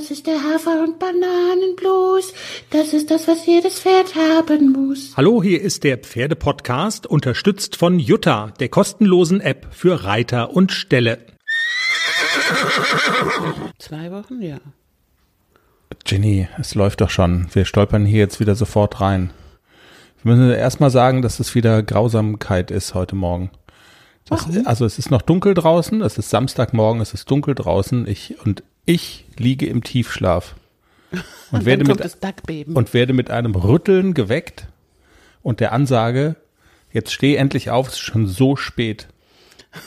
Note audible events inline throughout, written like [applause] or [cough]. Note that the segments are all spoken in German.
Das ist der Hafer- und Bananenblues. Das ist das, was jedes Pferd haben muss. Hallo, hier ist der Pferdepodcast, unterstützt von Jutta, der kostenlosen App für Reiter und Ställe. Zwei Wochen, ja. Jenny, es läuft doch schon. Wir stolpern hier jetzt wieder sofort rein. Wir müssen erstmal sagen, dass es wieder Grausamkeit ist heute Morgen. Das, also es ist noch dunkel draußen, es ist Samstagmorgen, es ist dunkel draußen ich, und ich liege im Tiefschlaf [laughs] und, werde, kommt mit, und werde mit einem Rütteln geweckt und der Ansage, jetzt steh endlich auf, es ist schon so spät.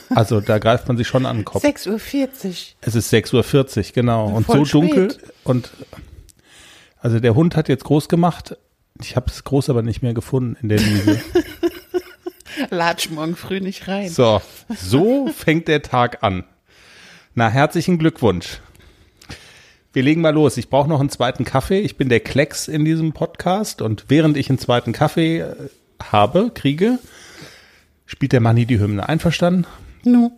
Also da greift man sich schon an den Kopf. 6.40 Uhr. Es ist 6.40 Uhr, genau. Und Voll so dunkel. spät. Und also der Hund hat jetzt groß gemacht. Ich habe es groß aber nicht mehr gefunden in der Wiese. [laughs] Latsch morgen früh nicht rein. So, so fängt der Tag an. Na, herzlichen Glückwunsch. Wir legen mal los. Ich brauche noch einen zweiten Kaffee. Ich bin der Klecks in diesem Podcast und während ich einen zweiten Kaffee äh, habe, kriege, spielt der Manni die Hymne. Einverstanden? Nu.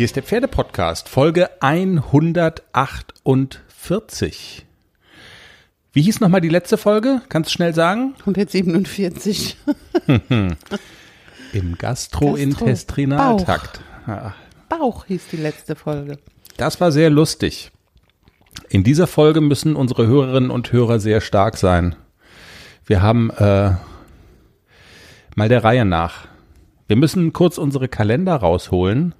Hier ist der Pferdepodcast, Folge 148. Wie hieß nochmal die letzte Folge? Kannst du schnell sagen? 147. [laughs] Im Gastrointestinaltrakt. Ja, Bauch hieß die letzte Folge. Das war sehr lustig. In dieser Folge müssen unsere Hörerinnen und Hörer sehr stark sein. Wir haben äh, mal der Reihe nach. Wir müssen kurz unsere Kalender rausholen,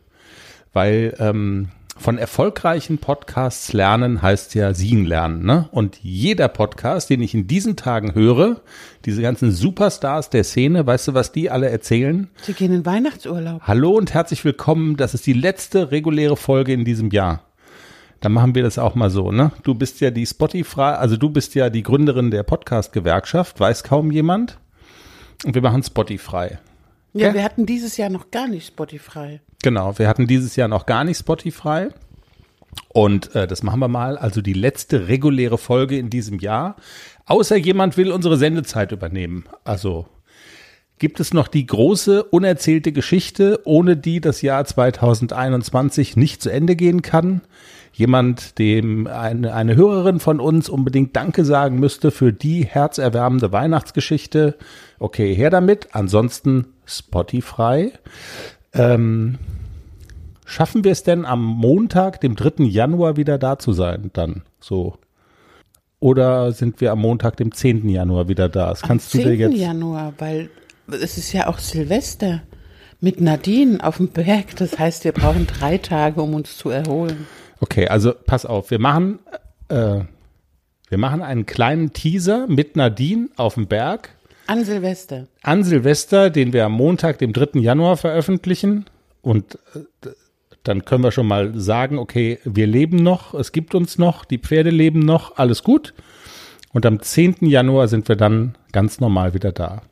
weil ähm, von erfolgreichen Podcasts lernen heißt ja siegen lernen. Ne? Und jeder Podcast, den ich in diesen Tagen höre, diese ganzen Superstars der Szene, weißt du, was die alle erzählen? Sie gehen in Weihnachtsurlaub. Hallo und herzlich willkommen. Das ist die letzte reguläre Folge in diesem Jahr. Dann machen wir das auch mal so, ne? Du bist ja die Spotify, also du bist ja die Gründerin der Podcast-Gewerkschaft, weiß kaum jemand. Und wir machen Spotify. Ja, Ja. wir hatten dieses Jahr noch gar nicht Spotify. Genau, wir hatten dieses Jahr noch gar nicht Spotify. Und äh, das machen wir mal. Also die letzte reguläre Folge in diesem Jahr. Außer jemand will unsere Sendezeit übernehmen. Also gibt es noch die große unerzählte Geschichte, ohne die das Jahr 2021 nicht zu Ende gehen kann. Jemand, dem eine, eine Hörerin von uns unbedingt Danke sagen müsste für die herzerwärmende Weihnachtsgeschichte. Okay, her damit. Ansonsten Spotify. Ähm, schaffen wir es denn am Montag, dem 3. Januar wieder da zu sein dann? So. Oder sind wir am Montag, dem 10. Januar wieder da? Das kannst Am du dir 10. jetzt. Januar, weil es ist ja auch Silvester mit Nadine auf dem Berg. Das heißt, wir brauchen drei Tage, um uns zu erholen. Okay, also pass auf, wir machen, äh, wir machen einen kleinen Teaser mit Nadine auf dem Berg An Silvester. an Silvester, den wir am Montag, dem 3. Januar veröffentlichen. Und äh, dann können wir schon mal sagen, okay, wir leben noch, es gibt uns noch, die Pferde leben noch, alles gut. Und am 10. Januar sind wir dann ganz normal wieder da.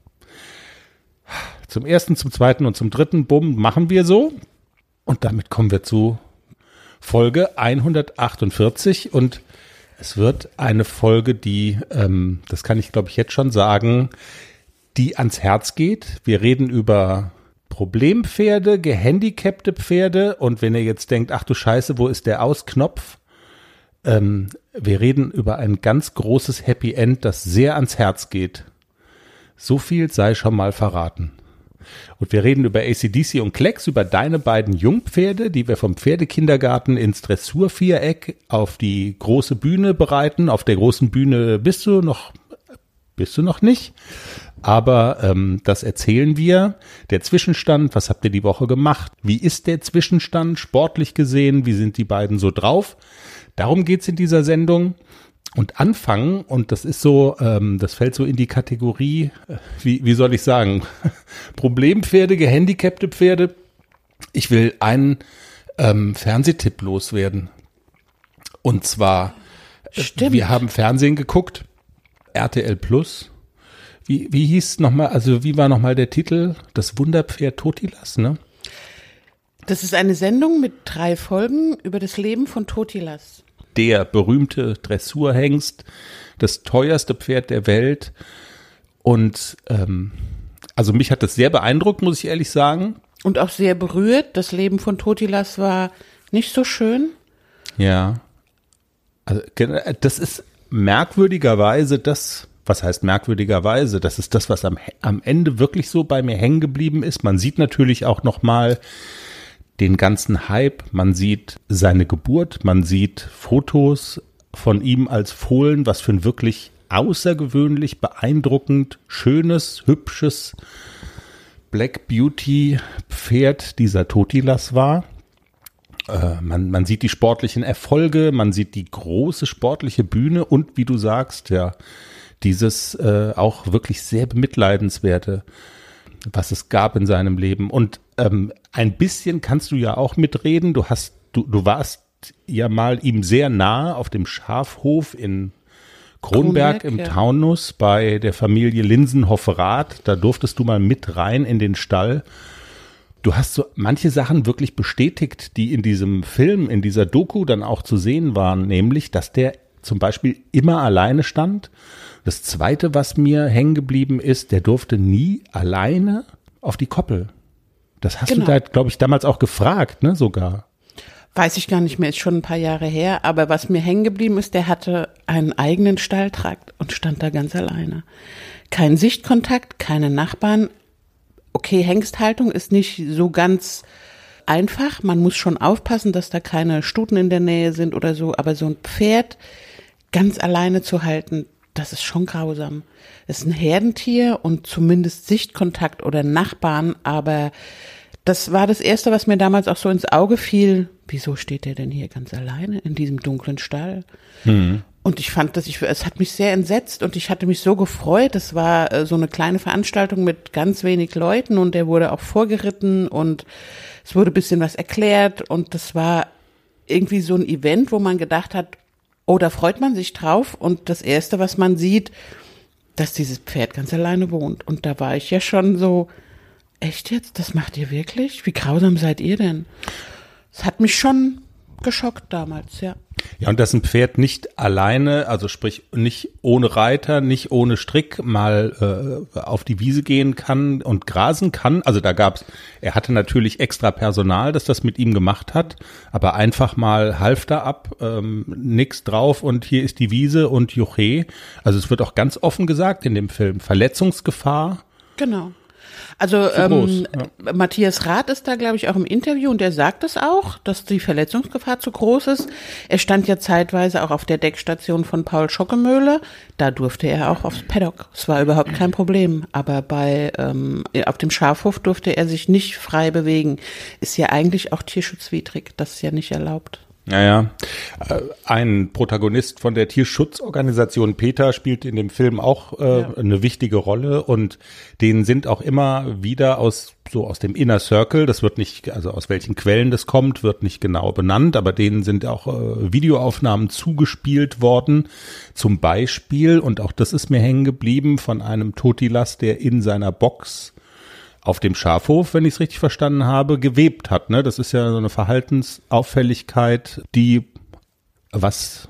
Zum ersten, zum zweiten und zum dritten, bumm, machen wir so. Und damit kommen wir zu Folge 148 und es wird eine Folge, die, ähm, das kann ich glaube ich jetzt schon sagen, die ans Herz geht. Wir reden über Problempferde, gehandicapte Pferde und wenn ihr jetzt denkt, ach du Scheiße, wo ist der Ausknopf? Ähm, wir reden über ein ganz großes Happy End, das sehr ans Herz geht. So viel sei schon mal verraten. Und wir reden über ACDC und Klecks, über deine beiden Jungpferde, die wir vom Pferdekindergarten ins Dressurviereck auf die große Bühne bereiten. Auf der großen Bühne bist du noch, bist du noch nicht. Aber ähm, das erzählen wir. Der Zwischenstand, was habt ihr die Woche gemacht? Wie ist der Zwischenstand sportlich gesehen? Wie sind die beiden so drauf? Darum geht's in dieser Sendung. Und anfangen, und das ist so, ähm, das fällt so in die Kategorie, äh, wie, wie soll ich sagen, [laughs] Problempferde, gehandicapte Pferde. Ich will einen ähm, Fernsehtipp loswerden. Und zwar, äh, Stimmt. wir haben Fernsehen geguckt, RTL Plus. Wie, wie hieß nochmal, also wie war nochmal der Titel? Das Wunderpferd Totilas, ne? Das ist eine Sendung mit drei Folgen über das Leben von Totilas. Der berühmte Dressurhengst, das teuerste Pferd der Welt. Und ähm, also mich hat das sehr beeindruckt, muss ich ehrlich sagen. Und auch sehr berührt. Das Leben von Totilas war nicht so schön. Ja. Also das ist merkwürdigerweise das, was heißt merkwürdigerweise? Das ist das, was am, am Ende wirklich so bei mir hängen geblieben ist. Man sieht natürlich auch noch mal den ganzen Hype. Man sieht seine Geburt. Man sieht Fotos von ihm als Fohlen, was für ein wirklich außergewöhnlich beeindruckend schönes, hübsches Black Beauty Pferd dieser Totilas war. Äh, man, man sieht die sportlichen Erfolge, man sieht die große sportliche Bühne und wie du sagst, ja, dieses äh, auch wirklich sehr bemitleidenswerte, was es gab in seinem Leben. Und ähm, ein bisschen kannst du ja auch mitreden. Du hast, du, du warst ja mal ihm sehr nahe auf dem Schafhof in Kronberg, Kronberg im ja. Taunus bei der Familie Linsenhoff-Rath. Da durftest du mal mit rein in den Stall. Du hast so manche Sachen wirklich bestätigt, die in diesem Film, in dieser Doku dann auch zu sehen waren, nämlich, dass der zum Beispiel immer alleine stand. Das zweite, was mir hängen geblieben ist, der durfte nie alleine auf die Koppel. Das hast genau. du da, glaube ich, damals auch gefragt, ne, sogar. Weiß ich gar nicht mehr, ist schon ein paar Jahre her. Aber was mir hängen geblieben ist, der hatte einen eigenen Stalltrakt und stand da ganz alleine. Kein Sichtkontakt, keine Nachbarn. Okay, Hengsthaltung ist nicht so ganz einfach. Man muss schon aufpassen, dass da keine Stuten in der Nähe sind oder so. Aber so ein Pferd ganz alleine zu halten, das ist schon grausam. Es ist ein Herdentier und zumindest Sichtkontakt oder Nachbarn, aber das war das erste, was mir damals auch so ins Auge fiel. Wieso steht der denn hier ganz alleine in diesem dunklen Stall? Mhm. Und ich fand das, ich, es hat mich sehr entsetzt und ich hatte mich so gefreut. Es war äh, so eine kleine Veranstaltung mit ganz wenig Leuten und der wurde auch vorgeritten und es wurde ein bisschen was erklärt und das war irgendwie so ein Event, wo man gedacht hat, oh, da freut man sich drauf und das erste, was man sieht, dass dieses Pferd ganz alleine wohnt. Und da war ich ja schon so, echt jetzt? Das macht ihr wirklich? Wie grausam seid ihr denn? Es hat mich schon geschockt damals, ja. Ja, und dass ein Pferd nicht alleine, also sprich nicht ohne Reiter, nicht ohne Strick mal äh, auf die Wiese gehen kann und grasen kann. Also da gab's, er hatte natürlich extra Personal, das das mit ihm gemacht hat, aber einfach mal Halfter ab, ähm, nix drauf und hier ist die Wiese und Juche. Also es wird auch ganz offen gesagt in dem Film, Verletzungsgefahr. Genau. Also ähm, ja. Matthias Rath ist da, glaube ich, auch im Interview und der sagt es auch, dass die Verletzungsgefahr zu groß ist. Er stand ja zeitweise auch auf der Deckstation von Paul Schockemöhle. Da durfte er auch aufs Paddock. Es war überhaupt kein Problem. Aber bei ähm, auf dem Schafhof durfte er sich nicht frei bewegen. Ist ja eigentlich auch tierschutzwidrig. Das ist ja nicht erlaubt. Naja, äh, ein Protagonist von der Tierschutzorganisation Peter spielt in dem Film auch äh, ja. eine wichtige Rolle und denen sind auch immer wieder aus so aus dem Inner Circle, das wird nicht, also aus welchen Quellen das kommt, wird nicht genau benannt, aber denen sind auch äh, Videoaufnahmen zugespielt worden, zum Beispiel, und auch das ist mir hängen geblieben, von einem Totilas, der in seiner Box auf dem Schafhof, wenn ich es richtig verstanden habe, gewebt hat. Ne? Das ist ja so eine Verhaltensauffälligkeit, die was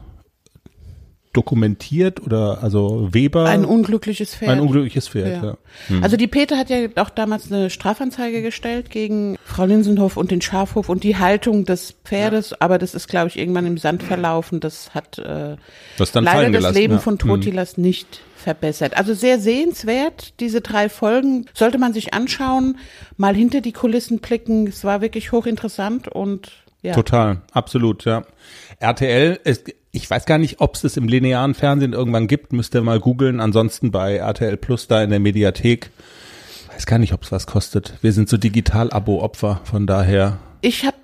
dokumentiert oder also Weber. Ein unglückliches Pferd. Ein unglückliches Pferd, ja. ja. Hm. Also die Peter hat ja auch damals eine Strafanzeige gestellt gegen Frau Linsenhof und den Schafhof und die Haltung des Pferdes, ja. aber das ist, glaube ich, irgendwann im Sand verlaufen. Das hat äh, das dann leider das Leben ja. von Totilas hm. nicht verbessert. Also sehr sehenswert, diese drei Folgen. Sollte man sich anschauen, mal hinter die Kulissen blicken. Es war wirklich hochinteressant und ja. Total, absolut, ja. RTL, es, ich weiß gar nicht, ob es es im linearen Fernsehen irgendwann gibt, müsst ihr mal googeln. Ansonsten bei RTL Plus da in der Mediathek. Weiß gar nicht, ob es was kostet. Wir sind so Digital-Abo-Opfer, von daher. Ich habe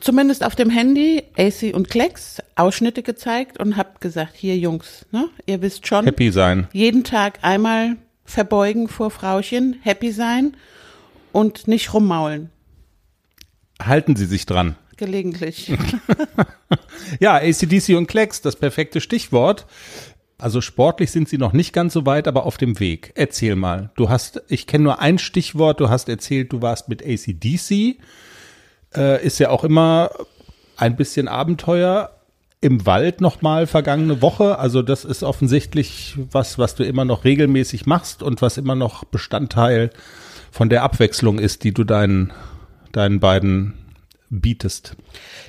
zumindest auf dem Handy AC und Klecks Ausschnitte gezeigt und habe gesagt, hier Jungs, ne, ihr wisst schon. Happy sein. Jeden Tag einmal verbeugen vor Frauchen, happy sein und nicht rummaulen. Halten Sie sich dran gelegentlich. [laughs] ja, ACDC und Klecks, das perfekte Stichwort. Also sportlich sind sie noch nicht ganz so weit, aber auf dem Weg. Erzähl mal. Du hast, ich kenne nur ein Stichwort, du hast erzählt, du warst mit ACDC äh, ist ja auch immer ein bisschen Abenteuer im Wald nochmal vergangene Woche. Also das ist offensichtlich was, was du immer noch regelmäßig machst und was immer noch Bestandteil von der Abwechslung ist, die du deinen, deinen beiden bietest.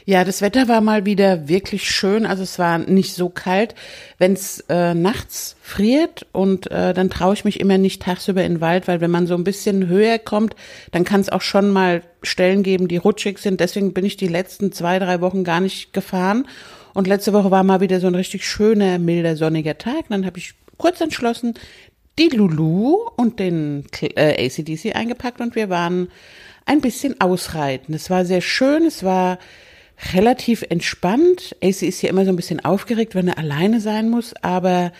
Ja, das Wetter war mal wieder wirklich schön. Also es war nicht so kalt. Wenn es äh, nachts friert und äh, dann traue ich mich immer nicht tagsüber in den Wald, weil wenn man so ein bisschen höher kommt, dann kann es auch schon mal Stellen geben, die rutschig sind. Deswegen bin ich die letzten zwei, drei Wochen gar nicht gefahren. Und letzte Woche war mal wieder so ein richtig schöner, milder, sonniger Tag. Und dann habe ich kurz entschlossen, die Lulu und den äh, ACDC eingepackt und wir waren ein bisschen ausreiten. Es war sehr schön, es war relativ entspannt. AC ist ja immer so ein bisschen aufgeregt, wenn er alleine sein muss, aber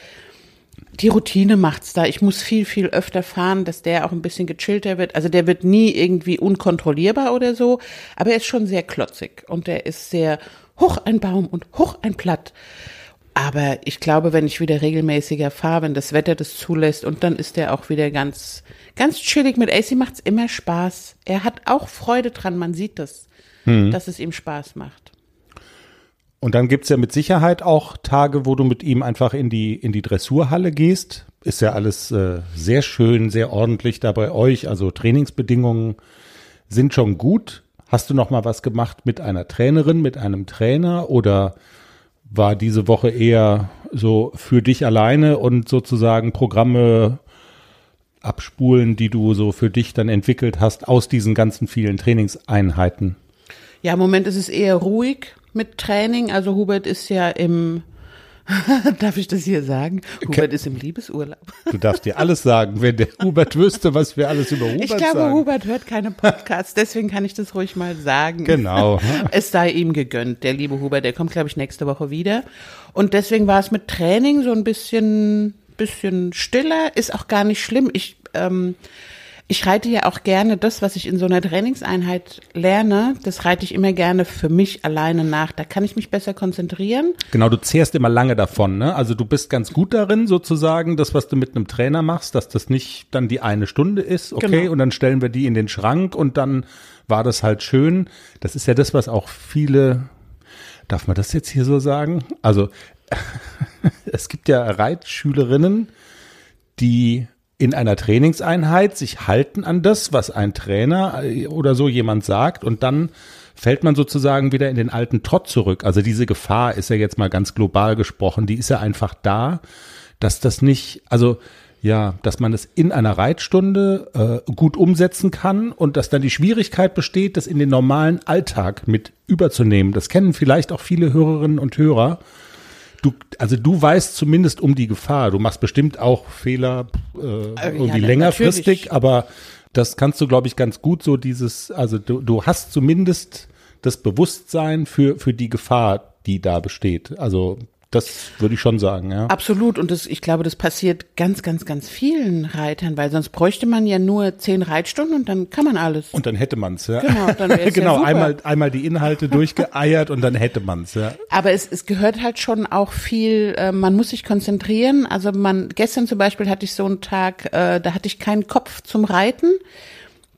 die Routine macht's da. Ich muss viel, viel öfter fahren, dass der auch ein bisschen gechillter wird. Also der wird nie irgendwie unkontrollierbar oder so, aber er ist schon sehr klotzig und er ist sehr hoch ein Baum und hoch ein Blatt. Aber ich glaube, wenn ich wieder regelmäßiger fahre, wenn das Wetter das zulässt und dann ist er auch wieder ganz, ganz chillig. Mit AC macht's immer Spaß. Er hat auch Freude dran, man sieht das, hm. dass es ihm Spaß macht. Und dann gibt's ja mit Sicherheit auch Tage, wo du mit ihm einfach in die, in die Dressurhalle gehst. Ist ja alles äh, sehr schön, sehr ordentlich da bei euch. Also Trainingsbedingungen sind schon gut. Hast du noch mal was gemacht mit einer Trainerin, mit einem Trainer oder war diese Woche eher so für dich alleine und sozusagen Programme abspulen, die du so für dich dann entwickelt hast aus diesen ganzen vielen Trainingseinheiten? Ja, im Moment ist es eher ruhig mit Training. Also Hubert ist ja im [laughs] Darf ich das hier sagen? Hubert ist im Liebesurlaub. Du darfst dir alles sagen, wenn der Hubert wüsste, was wir alles über Hubert sagen. Ich glaube, sagen. Hubert hört keine Podcasts, deswegen kann ich das ruhig mal sagen. Genau. [laughs] Es sei ihm gegönnt, der liebe Hubert, der kommt, glaube ich, nächste Woche wieder. Und deswegen war es mit Training so ein bisschen, bisschen stiller, ist auch gar nicht schlimm. Ich, ähm, ich reite ja auch gerne das, was ich in so einer Trainingseinheit lerne, das reite ich immer gerne für mich alleine nach. Da kann ich mich besser konzentrieren. Genau, du zehrst immer lange davon, ne? Also du bist ganz gut darin, sozusagen, das, was du mit einem Trainer machst, dass das nicht dann die eine Stunde ist, okay, genau. und dann stellen wir die in den Schrank und dann war das halt schön. Das ist ja das, was auch viele, darf man das jetzt hier so sagen? Also [laughs] es gibt ja Reitschülerinnen, die in einer Trainingseinheit sich halten an das, was ein Trainer äh, oder so jemand sagt und dann fällt man sozusagen wieder in den alten Trott zurück. Also diese Gefahr ist ja jetzt mal ganz global gesprochen, die ist ja einfach da, dass das nicht, also ja, dass man es in einer Reitstunde äh, gut umsetzen kann und dass dann die Schwierigkeit besteht, das in den normalen Alltag mit überzunehmen. Das kennen vielleicht auch viele Hörerinnen und Hörer du, also du weißt zumindest um die Gefahr. Du machst bestimmt auch Fehler äh, äh irgendwie ja, längerfristig, natürlich. aber das kannst du, glaube ich, ganz gut so dieses, also du, du hast zumindest das Bewusstsein für, für die Gefahr, die da besteht. Also das würde ich schon sagen, ja. Absolut. Und das, ich glaube, das passiert ganz, ganz, ganz vielen Reitern, weil sonst bräuchte man ja nur zehn Reitstunden und dann kann man alles. Und dann hätte man's, ja. Genau, dann [laughs] genau ja einmal, einmal die Inhalte durchgeeiert und dann hätte man's, ja. Aber es, es gehört halt schon auch viel, äh, man muss sich konzentrieren. Also man, gestern zum Beispiel hatte ich so einen Tag, äh, da hatte ich keinen Kopf zum Reiten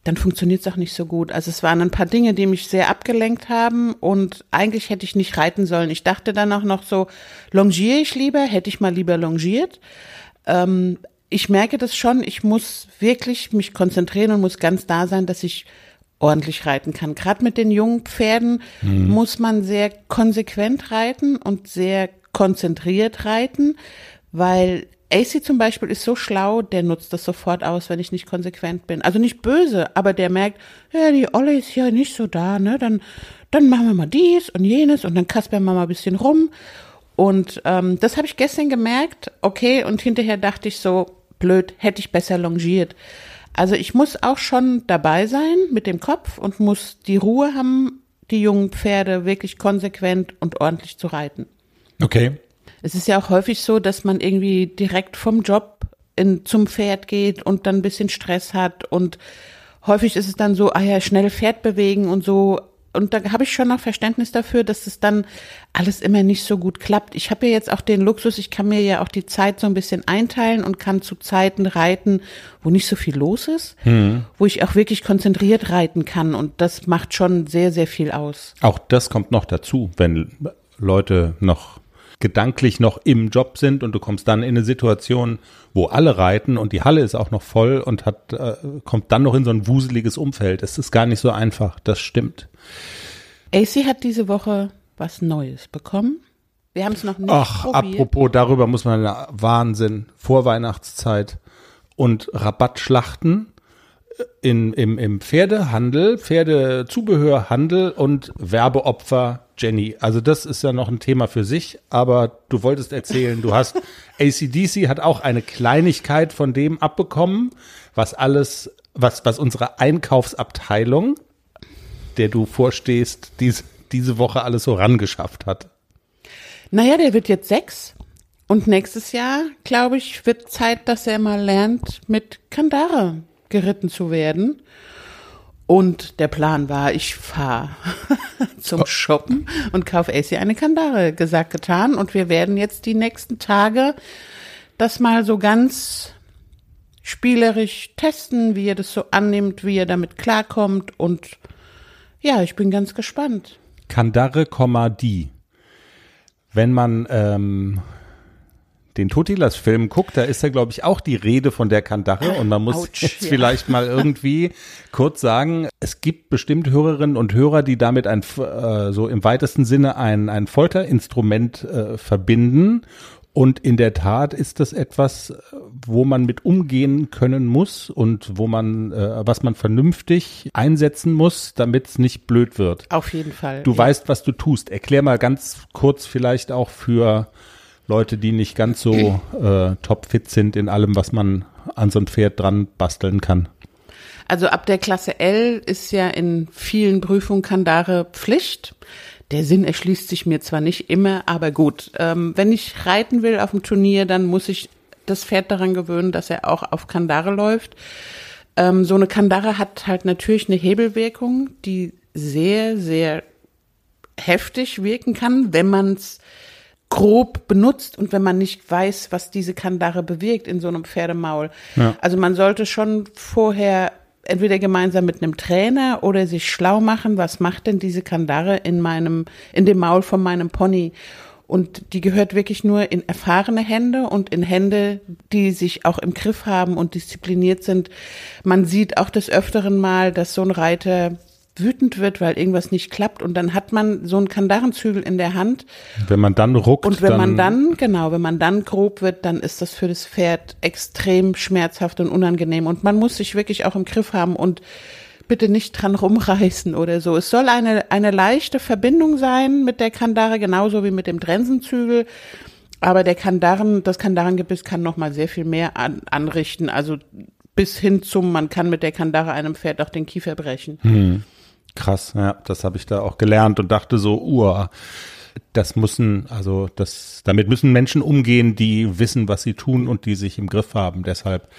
dann funktioniert es auch nicht so gut. Also es waren ein paar Dinge, die mich sehr abgelenkt haben und eigentlich hätte ich nicht reiten sollen. Ich dachte dann auch noch so, longiere ich lieber, hätte ich mal lieber longiert. Ähm, ich merke das schon, ich muss wirklich mich konzentrieren und muss ganz da sein, dass ich ordentlich reiten kann. Gerade mit den jungen Pferden mhm. muss man sehr konsequent reiten und sehr konzentriert reiten, weil AC zum Beispiel ist so schlau, der nutzt das sofort aus, wenn ich nicht konsequent bin. Also nicht böse, aber der merkt, ja, die Olle ist ja nicht so da, ne? Dann, dann machen wir mal dies und jenes und dann kaspern wir mal ein bisschen rum. Und ähm, das habe ich gestern gemerkt, okay, und hinterher dachte ich so, blöd, hätte ich besser longiert. Also ich muss auch schon dabei sein mit dem Kopf und muss die Ruhe haben, die jungen Pferde wirklich konsequent und ordentlich zu reiten. Okay. Es ist ja auch häufig so, dass man irgendwie direkt vom Job in, zum Pferd geht und dann ein bisschen Stress hat und häufig ist es dann so, ah ja, schnell Pferd bewegen und so und da habe ich schon noch Verständnis dafür, dass es dann alles immer nicht so gut klappt. Ich habe ja jetzt auch den Luxus, ich kann mir ja auch die Zeit so ein bisschen einteilen und kann zu Zeiten reiten, wo nicht so viel los ist, hm. wo ich auch wirklich konzentriert reiten kann und das macht schon sehr, sehr viel aus. Auch das kommt noch dazu, wenn Leute noch gedanklich noch im Job sind und du kommst dann in eine Situation, wo alle reiten und die Halle ist auch noch voll und hat äh, kommt dann noch in so ein wuseliges Umfeld. Es ist gar nicht so einfach, das stimmt. AC hat diese Woche was Neues bekommen. Wir haben es noch nicht Ach, probiert. apropos, darüber muss man Wahnsinn, Vorweihnachtszeit und Rabattschlachten in, im, im Pferdehandel, Pferdezubehörhandel und Werbeopfer Jenny. Also das ist ja noch ein Thema für sich, aber du wolltest erzählen, du hast [laughs] ACDC hat auch eine Kleinigkeit von dem abbekommen, was alles, was, was unsere Einkaufsabteilung, der du vorstehst, diese, diese Woche alles so rangeschafft hat. Naja, der wird jetzt sechs. Und nächstes Jahr, glaube ich, wird Zeit, dass er mal lernt, mit Kandare geritten zu werden. Und der Plan war, ich fahre [laughs] zum Shoppen und kaufe AC eine Kandare, gesagt, getan. Und wir werden jetzt die nächsten Tage das mal so ganz spielerisch testen, wie er das so annimmt, wie er damit klarkommt. Und ja, ich bin ganz gespannt. Kandare, die. Wenn man ähm, den Totilas-Film guckt, da ist ja, glaube ich, auch die Rede von der Kandare und man muss Ouch, jetzt ja. vielleicht mal irgendwie kurz sagen, es gibt bestimmt Hörerinnen und Hörer, die damit ein, äh, so im weitesten Sinne ein, ein Folterinstrument äh, verbinden und in der Tat ist das etwas, wo man mit umgehen können muss und wo man, äh, was man vernünftig einsetzen muss, damit es nicht blöd wird. Auf jeden Fall. Du ja. weißt, was du tust. Erklär mal ganz kurz vielleicht auch für Leute, die nicht ganz so äh, topfit sind in allem, was man an so ein Pferd dran basteln kann? Also ab der Klasse L ist ja in vielen Prüfungen Kandare Pflicht. Der Sinn erschließt sich mir zwar nicht immer, aber gut. Ähm, wenn ich reiten will auf dem Turnier, dann muss ich das Pferd daran gewöhnen, dass er auch auf Kandare läuft. Ähm, so eine Kandare hat halt natürlich eine Hebelwirkung, die sehr, sehr heftig wirken kann, wenn man es grob benutzt und wenn man nicht weiß, was diese Kandare bewirkt in so einem Pferdemaul. Ja. Also man sollte schon vorher entweder gemeinsam mit einem Trainer oder sich schlau machen, was macht denn diese Kandare in meinem, in dem Maul von meinem Pony? Und die gehört wirklich nur in erfahrene Hände und in Hände, die sich auch im Griff haben und diszipliniert sind. Man sieht auch des Öfteren mal, dass so ein Reiter wütend wird, weil irgendwas nicht klappt und dann hat man so einen Kandarenzügel in der Hand. Wenn man dann ruckt. Und wenn dann man dann, genau, wenn man dann grob wird, dann ist das für das Pferd extrem schmerzhaft und unangenehm und man muss sich wirklich auch im Griff haben und bitte nicht dran rumreißen oder so. Es soll eine, eine leichte Verbindung sein mit der Kandare, genauso wie mit dem Trensenzügel. Aber der Kandaren, das Kandarengebiss kann noch mal sehr viel mehr an, anrichten. Also bis hin zum, man kann mit der Kandare einem Pferd auch den Kiefer brechen. Hm. Krass, ja, das habe ich da auch gelernt und dachte so, uah, das müssen, also das, damit müssen Menschen umgehen, die wissen, was sie tun und die sich im Griff haben. Deshalb.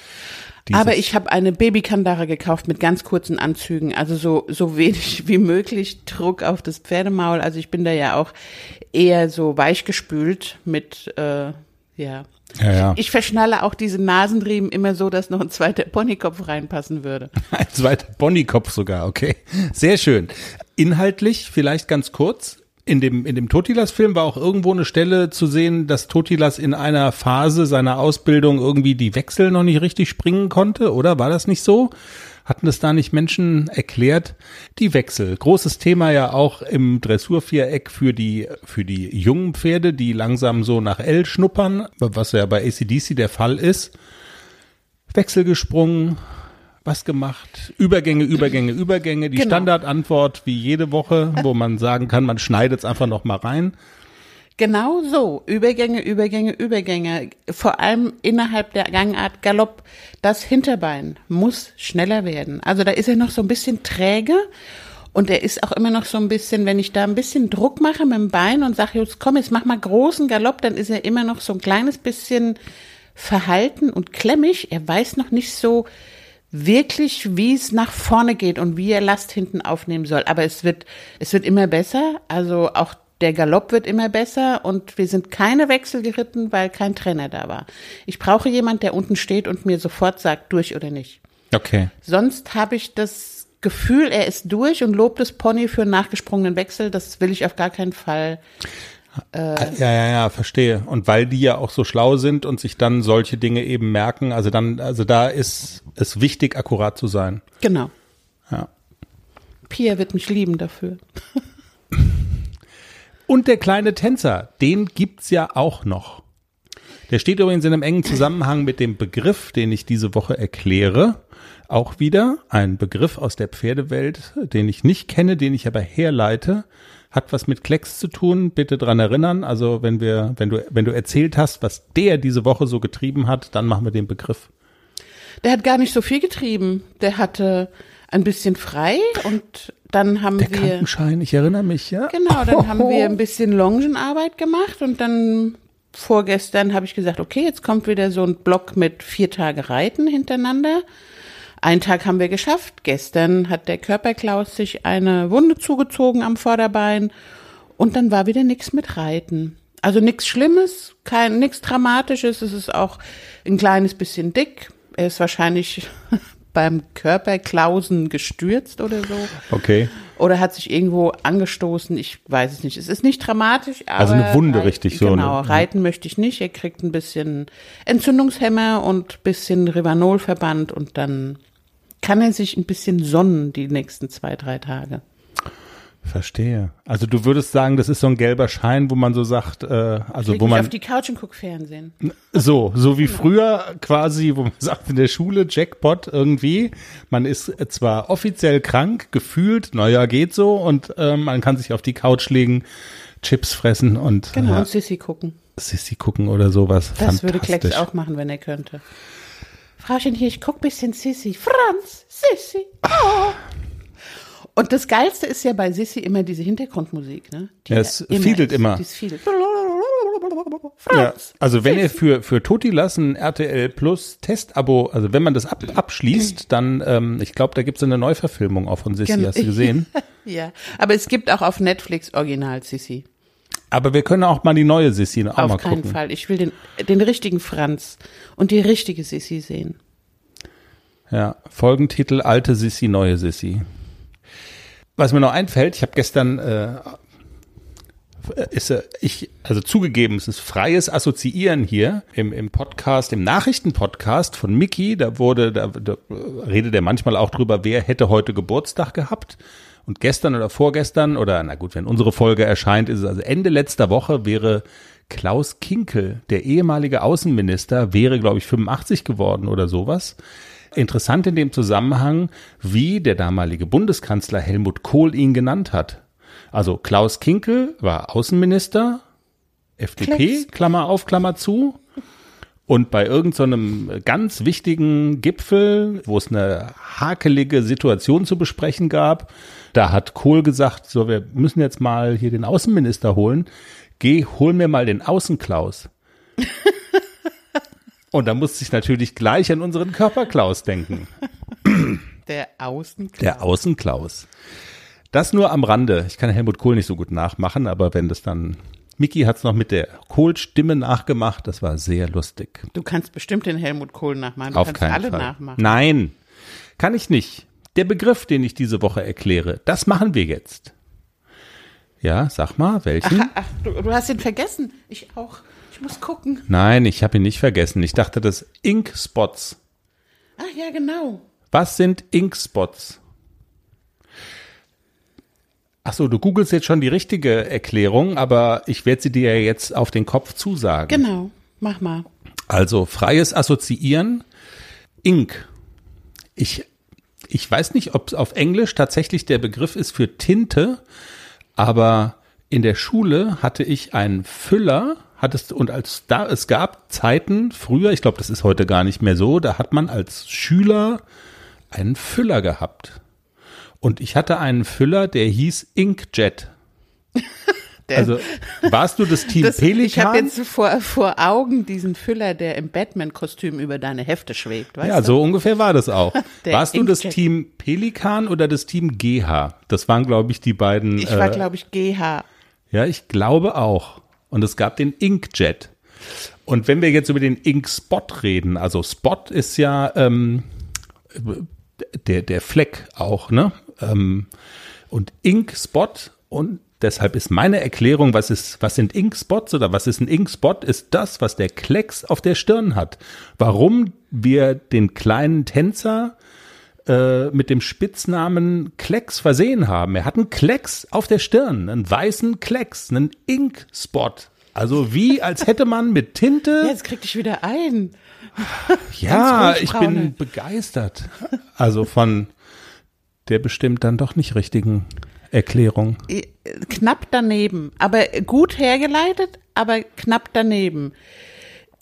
Aber ich habe eine Babykandare gekauft mit ganz kurzen Anzügen, also so so wenig [laughs] wie möglich Druck auf das Pferdemaul. Also ich bin da ja auch eher so weichgespült mit äh, ja ja, ja. Ich verschnalle auch diese Nasenriemen immer so, dass noch ein zweiter Ponykopf reinpassen würde. [laughs] Ein zweiter Ponykopf sogar, okay. Sehr schön. Inhaltlich vielleicht ganz kurz. In dem, in dem Totilas-Film war auch irgendwo eine Stelle zu sehen, dass Totilas in einer Phase seiner Ausbildung irgendwie die Wechsel noch nicht richtig springen konnte, oder? War das nicht so? Hatten es da nicht Menschen erklärt? Die Wechsel. Großes Thema ja auch im Dressurviereck für die, für die jungen Pferde, die langsam so nach L schnuppern, was ja bei ACDC der Fall ist. Wechsel gesprungen, was gemacht? Übergänge, Übergänge, Übergänge. Die genau. Standardantwort wie jede Woche, wo man sagen kann, man schneidet es einfach noch mal rein. Genau so. Übergänge, Übergänge, Übergänge. Vor allem innerhalb der Gangart Galopp. Das Hinterbein muss schneller werden. Also da ist er noch so ein bisschen träge. Und er ist auch immer noch so ein bisschen, wenn ich da ein bisschen Druck mache mit dem Bein und sage, jetzt komm, jetzt mach mal großen Galopp, dann ist er immer noch so ein kleines bisschen verhalten und klemmig. Er weiß noch nicht so, wirklich, wie es nach vorne geht und wie er Last hinten aufnehmen soll. Aber es wird, es wird immer besser. Also auch der Galopp wird immer besser und wir sind keine Wechsel geritten, weil kein Trainer da war. Ich brauche jemand, der unten steht und mir sofort sagt, durch oder nicht. Okay. Sonst habe ich das Gefühl, er ist durch und lobt das Pony für einen nachgesprungenen Wechsel. Das will ich auf gar keinen Fall. Ja, ja, ja, verstehe. Und weil die ja auch so schlau sind und sich dann solche Dinge eben merken, also dann, also da ist es wichtig, akkurat zu sein. Genau. Ja. Pia wird mich lieben dafür. [laughs] Und der kleine Tänzer, den gibt's ja auch noch. Der steht übrigens in einem engen Zusammenhang mit dem Begriff, den ich diese Woche erkläre. Auch wieder ein Begriff aus der Pferdewelt, den ich nicht kenne, den ich aber herleite. Hat was mit Klecks zu tun. Bitte dran erinnern. Also wenn wir, wenn du, wenn du erzählt hast, was der diese Woche so getrieben hat, dann machen wir den Begriff. Der hat gar nicht so viel getrieben. Der hatte ein bisschen frei und dann haben Der wir. Krankenschein, ich erinnere mich, ja. Genau, dann haben wir [laughs] ein bisschen Longenarbeit gemacht und dann vorgestern habe ich gesagt, okay, jetzt kommt wieder so ein Block mit vier Tage Reiten hintereinander. Einen Tag haben wir geschafft. Gestern hat der Körperklaus sich eine Wunde zugezogen am Vorderbein und dann war wieder nichts mit Reiten. Also nichts Schlimmes, kein nichts Dramatisches. Es ist auch ein kleines bisschen dick. Er ist wahrscheinlich [laughs] beim Körperklausen gestürzt oder so. Okay. Oder hat sich irgendwo angestoßen, ich weiß es nicht. Es ist nicht dramatisch, aber. Also eine Wunde, Reit- richtig, so Genau, eine- reiten möchte ich nicht. Er kriegt ein bisschen Entzündungshemmer und bisschen Rivanolverband und dann kann er sich ein bisschen sonnen die nächsten zwei, drei Tage. Verstehe. Also du würdest sagen, das ist so ein gelber Schein, wo man so sagt, äh, also Leg wo man auf die Couch und guck Fernsehen. so, so wie früher quasi, wo man [laughs] sagt in der Schule, Jackpot irgendwie, man ist zwar offiziell krank, gefühlt, naja, geht so und ähm, man kann sich auf die Couch legen, Chips fressen und Genau, ja, und Sissy gucken. Sissy gucken oder sowas. Das würde Klecks auch machen, wenn er könnte. Frauchen hier, ich guck bisschen Sissy. Franz, Sissy. Oh. Und das Geilste ist ja bei Sissy immer diese Hintergrundmusik, ne? Die Ja, es ja fiedelt ist. immer. Fiedelt. Ja, also wenn ihr für, für Toti lassen RTL Plus Testabo, also wenn man das ab, abschließt, dann, ähm, ich glaube, da gibt's eine Neuverfilmung auch von Sissy, Genau. hast du gesehen? [laughs] Ja, aber es gibt auch auf Netflix Original Sissy. Aber wir können auch mal die neue Sissy auch Auf mal keinen gucken. Fall. Ich will den, den richtigen Franz und die richtige Sissy sehen. Ja, Folgentitel Alte Sissi, neue Sissi. Was mir noch einfällt, ich habe gestern äh, ist äh, ich also zugegeben, es ist freies Assoziieren hier im, im Podcast, im Nachrichtenpodcast von Mickey. Da wurde, da, da redet er manchmal auch drüber, wer hätte heute Geburtstag gehabt. Und gestern oder vorgestern oder na gut, wenn unsere Folge erscheint, ist es also Ende letzter Woche wäre Klaus Kinkel, der ehemalige Außenminister, wäre glaube ich 85 geworden oder sowas. Interessant in dem Zusammenhang, wie der damalige Bundeskanzler Helmut Kohl ihn genannt hat. Also Klaus Kinkel war Außenminister, FDP, Klecks. Klammer auf, Klammer zu. Und bei irgendeinem so ganz wichtigen Gipfel, wo es eine hakelige Situation zu besprechen gab, da hat Kohl gesagt, so, wir müssen jetzt mal hier den Außenminister holen. Geh, hol mir mal den Außenklaus. [laughs] Und da musste ich natürlich gleich an unseren Körperklaus denken. [clears throat] Der Außen. Der Außenklaus. Das nur am Rande. Ich kann Helmut Kohl nicht so gut nachmachen, aber wenn das dann. Miki hat es noch mit der Kohl-Stimme nachgemacht. Das war sehr lustig. Du kannst bestimmt den Helmut Kohl nachmachen. Du Auf kannst keinen alle Fall. nachmachen. Nein, kann ich nicht. Der Begriff, den ich diese Woche erkläre, das machen wir jetzt. Ja, sag mal, welchen? Ach, du, du hast ihn vergessen. Ich auch. Ich muss gucken. Nein, ich habe ihn nicht vergessen. Ich dachte, das Ink-Spots. Ach ja, genau. Was sind Ink-Spots? Ach so, du googelst jetzt schon die richtige Erklärung, aber ich werde sie dir jetzt auf den Kopf zusagen. Genau. Mach mal. Also freies Assoziieren, Ink. Ich, ich weiß nicht, ob es auf Englisch tatsächlich der Begriff ist für Tinte, aber in der Schule hatte ich einen Füller, hattest und als da es gab Zeiten früher, ich glaube, das ist heute gar nicht mehr so, da hat man als Schüler einen Füller gehabt. Und ich hatte einen Füller, der hieß Inkjet. [laughs] Der- Also warst du das Team Das, Pelikan? ich habe jetzt vor, vor Augen diesen Füller, der im Batman-Kostüm über deine Hefte schwebt, weißt ja, du? so ungefähr war das auch. [laughs] Warst du das Inkjet. Team Pelikan oder das Team GH? Das waren, glaube ich, die beiden. Ich war, äh, glaube ich, GH. Ja, ich glaube auch. Und es gab den Inkjet. Und wenn wir jetzt über den Ink-Spot reden, also Spot ist ja ähm, der, der Fleck auch, ne? Ähm, und Ink-Spot und deshalb ist meine Erklärung, was ist, was sind Ink-Spots oder was ist ein Ink-Spot, ist das, was der Klecks auf der Stirn hat. Warum wir den kleinen Tänzer äh, mit dem Spitznamen Klecks versehen haben. Er hat einen Klecks auf der Stirn, einen weißen Klecks, einen Ink-Spot. Also wie, als hätte man mit Tinte. [laughs] Jetzt krieg dich wieder ein. ja, ruhig, ich Braune. bin begeistert. Also von der bestimmt dann doch nicht richtigen Erklärung. Äh, Knapp daneben, aber gut hergeleitet, aber knapp daneben.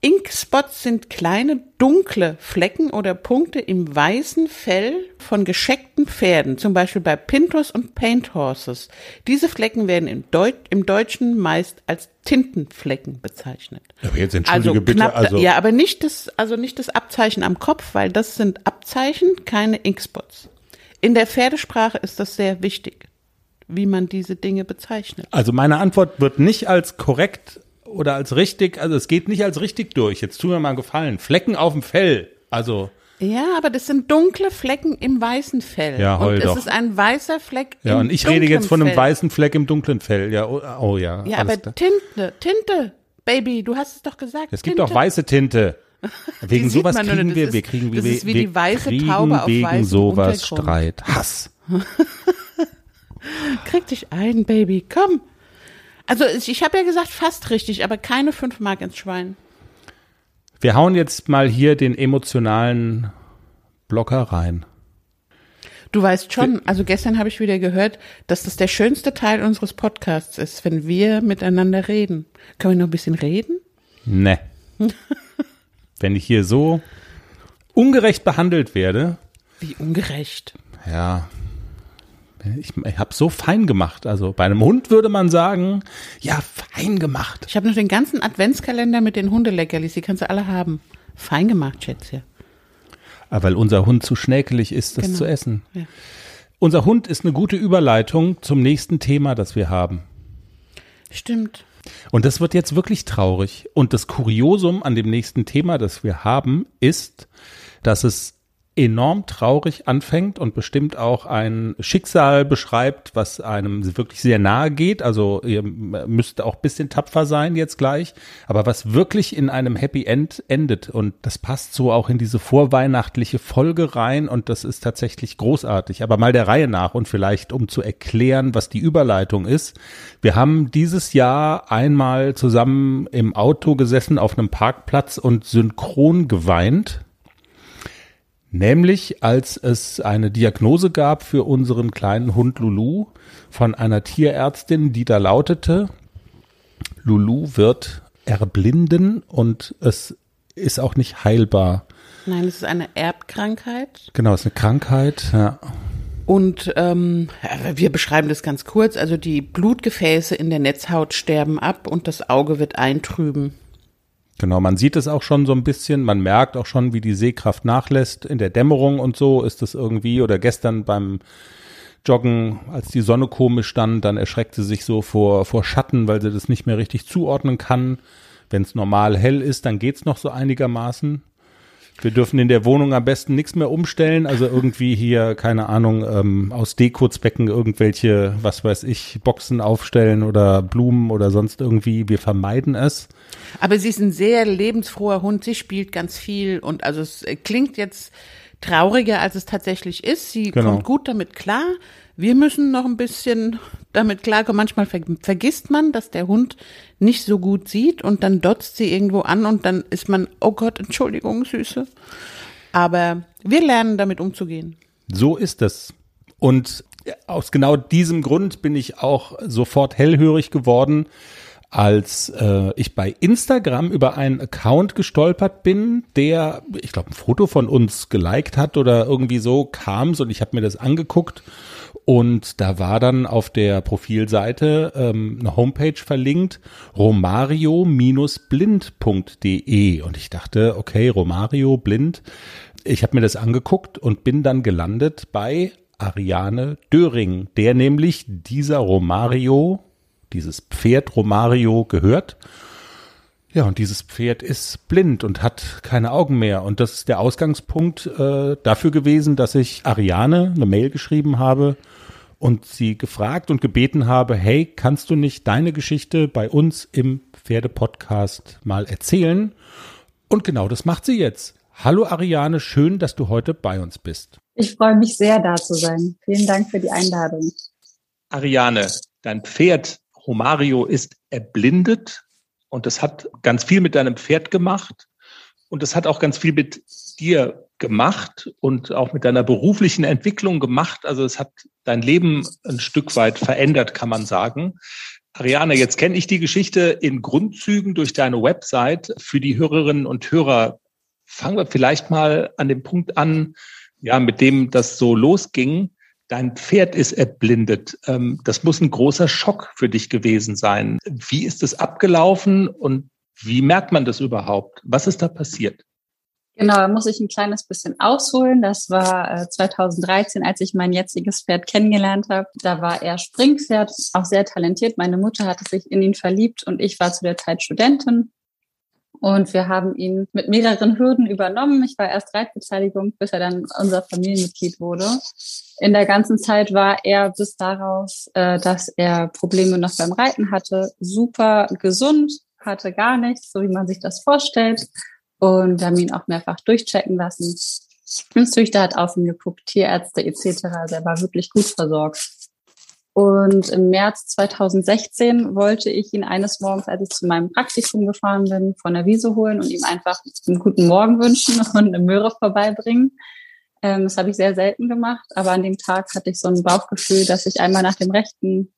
Inkspots sind kleine dunkle Flecken oder Punkte im weißen Fell von gescheckten Pferden, zum Beispiel bei Pintos und Paint Horses. Diese Flecken werden im, Deut im Deutschen meist als Tintenflecken bezeichnet. Aber jetzt Also entschuldige bitte, knapp, also ja, aber nicht das, also nicht das Abzeichen am Kopf, weil das sind Abzeichen, keine Inkspots. In der Pferdesprache ist das sehr wichtig, wie man diese Dinge bezeichnet. Also meine Antwort wird nicht als korrekt oder als richtig, also es geht nicht als richtig durch. Jetzt tu mir mal einen Gefallen. Flecken auf dem Fell. Also, Ja, aber das sind dunkle Flecken im weißen Fell. Ja, heul und es doch. ist ein weißer Fleck ja, und ich rede jetzt von einem dunklen weißen Fleck im dunklen Fell. Ja, oh, oh ja. Fell. Ja, aber klar. Tinte, Tinte, Baby, du hast es doch gesagt. Es gibt Tinte. auch weiße Tinte. [laughs] Wegen sowas nur kriegen nicht. wir, Das wir ist- kriegen wir, ist wie wir die weiße kriegen Taube auf wegen sowas. Streit, Hass. [laughs] Krieg dich ein, Baby, komm. Also ich, habe ja gesagt, fast richtig, aber keine fünf Mark ins Schwein. Wir hauen jetzt mal hier den emotionalen Blocker rein. Du weißt schon, also gestern habe ich wieder gehört, dass das der schönste Teil unseres Podcasts ist, wenn wir miteinander reden. Können wir noch ein bisschen reden? Ne. [laughs] Wenn ich hier so ungerecht behandelt werde, Wie ungerecht. ja, ich, ich habe so fein gemacht. Also bei einem Hund würde man sagen, ja, fein gemacht. Ich habe noch den ganzen Adventskalender mit den Hundeleckerlis, die kannst du alle haben. Fein gemacht, Schätzchen. Aber weil unser Hund zu schnäkelig ist, das Genau. zu essen. Ja. Unser Hund ist eine gute Überleitung zum nächsten Thema, das wir haben. Stimmt. Und das wird jetzt wirklich traurig. Und das Kuriosum an dem nächsten Thema, das wir haben, ist, dass es enorm traurig anfängt und bestimmt auch ein Schicksal beschreibt, was einem wirklich sehr nahe geht. Also ihr müsst auch bisschen tapfer sein jetzt gleich, aber was wirklich in einem Happy End endet. Und das passt so auch in diese vorweihnachtliche Folge rein und das ist tatsächlich großartig. Aber mal der Reihe nach und vielleicht um zu erklären, was die Überleitung ist. Wir haben dieses Jahr einmal zusammen im Auto gesessen auf einem Parkplatz und synchron geweint. Nämlich als es eine Diagnose gab für unseren kleinen Hund Lulu von einer Tierärztin, die da lautete, Lulu wird erblinden und es ist auch nicht heilbar. Nein, es ist eine Erbkrankheit. Genau, es ist eine Krankheit. Ja. Und ähm, wir beschreiben das ganz kurz. Also die Blutgefäße in der Netzhaut sterben ab und das Auge wird eintrüben. Genau, man sieht es auch schon so ein bisschen, man merkt auch schon, wie die Sehkraft nachlässt. In der Dämmerung und so ist es irgendwie, oder gestern beim Joggen, als die Sonne komisch stand, dann erschreckt sie sich so vor, vor Schatten, weil sie das nicht mehr richtig zuordnen kann. Wenn es normal hell ist, dann geht's noch so einigermaßen. Wir dürfen in der Wohnung am besten nichts mehr umstellen, also irgendwie hier, keine Ahnung, ähm, aus Dekozwecken irgendwelche, was weiß ich, Boxen aufstellen oder Blumen oder sonst irgendwie. Wir vermeiden es. Aber sie ist ein sehr lebensfroher Hund. Sie spielt ganz viel und also es klingt jetzt trauriger, als es tatsächlich ist. Sie Genau. kommt gut damit klar. Wir müssen noch ein bisschen damit klarkommen. Manchmal ver vergisst man, dass der Hund nicht so gut sieht und dann dotzt sie irgendwo an und dann ist man, oh Gott, Entschuldigung, Süße. Aber wir lernen damit umzugehen. So ist es. Und aus genau diesem Grund bin ich auch sofort hellhörig geworden, als äh, ich bei Instagram über einen Account gestolpert bin, der, ich glaube, ein Foto von uns geliked hat oder irgendwie so kam und ich habe mir das angeguckt Und da war dann auf der Profilseite ähm, eine Homepage verlinkt, romario-blind.de. Und ich dachte, okay, Romario blind. Ich habe mir das angeguckt und bin dann gelandet bei Ariane Döring, der nämlich dieser Romario, dieses Pferd Romario gehört. Ja, und dieses Pferd ist blind und hat keine Augen mehr. Und das ist der Ausgangspunkt äh, dafür gewesen, dass ich Ariane eine Mail geschrieben habe und sie gefragt und gebeten habe, hey, kannst du nicht deine Geschichte bei uns im Pferdepodcast mal erzählen? Und genau das macht sie jetzt. Hallo Ariane, schön, dass du heute bei uns bist. Ich freue mich sehr, da zu sein. Vielen Dank für die Einladung. Ariane, dein Pferd Romario ist erblindet und das hat ganz viel mit deinem Pferd gemacht. Und das hat auch ganz viel mit dir gemacht und auch mit deiner beruflichen Entwicklung gemacht. Also es hat dein Leben ein Stück weit verändert, kann man sagen. Ariane, jetzt kenne ich die Geschichte in Grundzügen durch deine Website. Für die Hörerinnen und Hörer fangen wir vielleicht mal an dem Punkt an, ja, mit dem das so losging dein Pferd ist erblindet. Ähm, das muss ein großer Schock für dich gewesen sein. Wie ist es abgelaufen und wie merkt man das überhaupt? Was ist da passiert? Genau, da muss ich ein kleines bisschen ausholen. Das war 2013, äh, als ich mein jetziges Pferd kennengelernt habe. Da war er Springpferd, auch sehr talentiert. Meine Mutter hatte sich in ihn verliebt und ich war zu der Zeit Studentin. Und wir haben ihn mit mehreren Hürden übernommen. Ich war erst Reitbeteiligung, bis er dann unser Familienmitglied wurde. In der ganzen Zeit war er bis daraus, äh, dass er Probleme noch beim Reiten hatte, super gesund, hatte gar nichts, so wie man sich das vorstellt. Und wir haben ihn auch mehrfach durchchecken lassen. Ein Züchter hat auf ihn geguckt, Tierärzte etc. Also er war wirklich gut versorgt. Und im März 2016 wollte ich ihn eines Morgens, als ich zu meinem Praktikum gefahren bin, von der Wiese holen und ihm einfach einen guten Morgen wünschen [laughs] und eine Möhre vorbeibringen. Ähm, das habe ich sehr selten gemacht, aber an dem Tag hatte ich so ein Bauchgefühl, dass ich einmal nach dem Rechten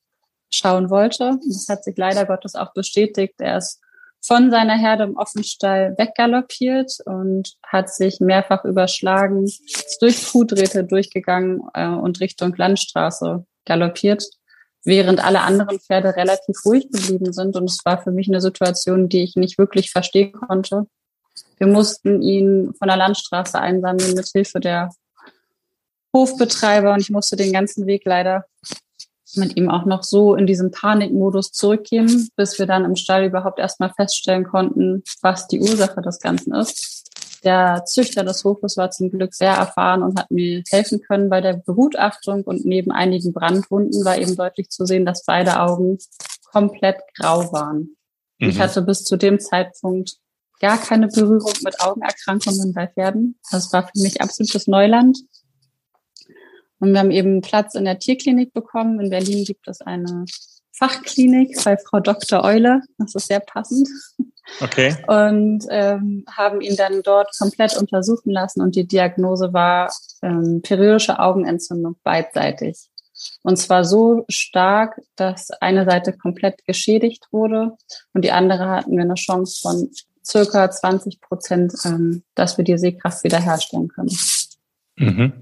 schauen wollte. Das hat sich leider Gottes auch bestätigt. Er ist von seiner Herde im Offenstall weggaloppiert und hat sich mehrfach überschlagen, ist durch Kuhdrähte durchgegangen äh, und Richtung Landstraße galoppiert, während alle anderen Pferde relativ ruhig geblieben sind. Und es war für mich eine Situation, die ich nicht wirklich verstehen konnte. Wir mussten ihn von der Landstraße einsammeln mit Hilfe der Hofbetreiber und ich musste den ganzen Weg leider mit ihm auch noch so in diesem Panikmodus zurückgehen, bis wir dann im Stall überhaupt erstmal feststellen konnten, was die Ursache des Ganzen ist. Der Züchter des Hofes war zum Glück sehr erfahren und hat mir helfen können bei der Begutachtung und neben einigen Brandwunden war eben deutlich zu sehen, dass beide Augen komplett grau waren. Mhm. Ich hatte bis zu dem Zeitpunkt gar keine Berührung mit Augenerkrankungen bei Pferden. Das war für mich absolutes Neuland. Und wir haben eben Platz in der Tierklinik bekommen. In Berlin gibt es eine Fachklinik bei Frau Dr. Eule. Das ist sehr passend. Okay. Und ähm, haben ihn dann dort komplett untersuchen lassen und die Diagnose war ähm, periodische Augenentzündung beidseitig. Und zwar so stark, dass eine Seite komplett geschädigt wurde und die andere hatten wir eine Chance von circa 20 Prozent, ähm, dass wir die Sehkraft wiederherstellen können. Mhm.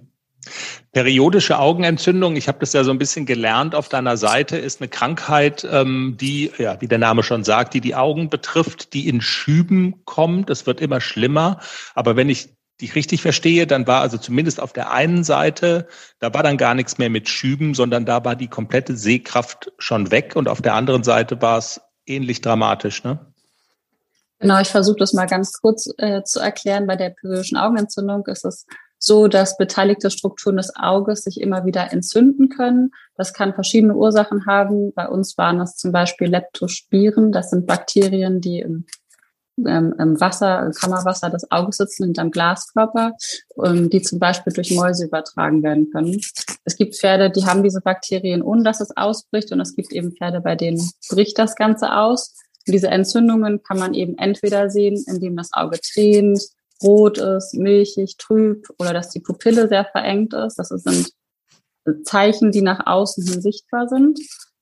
Periodische Augenentzündung, ich habe das ja so ein bisschen gelernt auf deiner Seite, ist eine Krankheit, ähm, die, ja, wie der Name schon sagt, die die Augen betrifft, die in Schüben kommt. Es wird immer schlimmer. Aber wenn ich dich richtig verstehe, dann war also zumindest auf der einen Seite, da war dann gar nichts mehr mit Schüben, sondern da war die komplette Sehkraft schon weg und auf der anderen Seite war es ähnlich dramatisch, ne? Genau, ich versuche das mal ganz kurz äh, zu erklären. Bei der periodischen Augenentzündung ist es so, dass beteiligte Strukturen des Auges sich immer wieder entzünden können. Das kann verschiedene Ursachen haben. Bei uns waren es zum Beispiel Leptospiren. Das sind Bakterien, die im, ähm, im Wasser, im Kammerwasser des Auges sitzen, hinterm Glaskörper, ähm, die zum Beispiel durch Mäuse übertragen werden können. Es gibt Pferde, die haben diese Bakterien, ohne dass es ausbricht. Und es gibt eben Pferde, bei denen bricht das Ganze aus. Diese Entzündungen kann man eben entweder sehen, indem das Auge tränt, rot ist, milchig, trüb oder dass die Pupille sehr verengt ist. Das sind Zeichen, die nach außen hin sichtbar sind.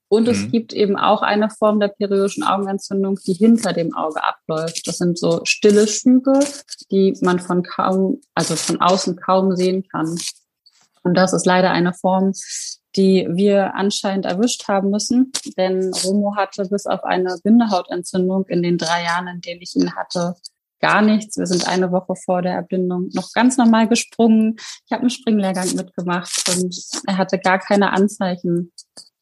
Und es mhm. gibt eben auch eine Form der periodischen Augenentzündung, die hinter dem Auge abläuft. Das sind so stille Schübe, die man von kaum, also von außen kaum sehen kann. Und das ist leider eine Form, die wir anscheinend erwischt haben müssen. Denn Romo hatte bis auf eine Bindehautentzündung in den drei Jahren, in denen ich ihn hatte, gar nichts. Wir sind eine Woche vor der Erblindung noch ganz normal gesprungen. Ich habe einen Springlehrgang mitgemacht und er hatte gar keine Anzeichen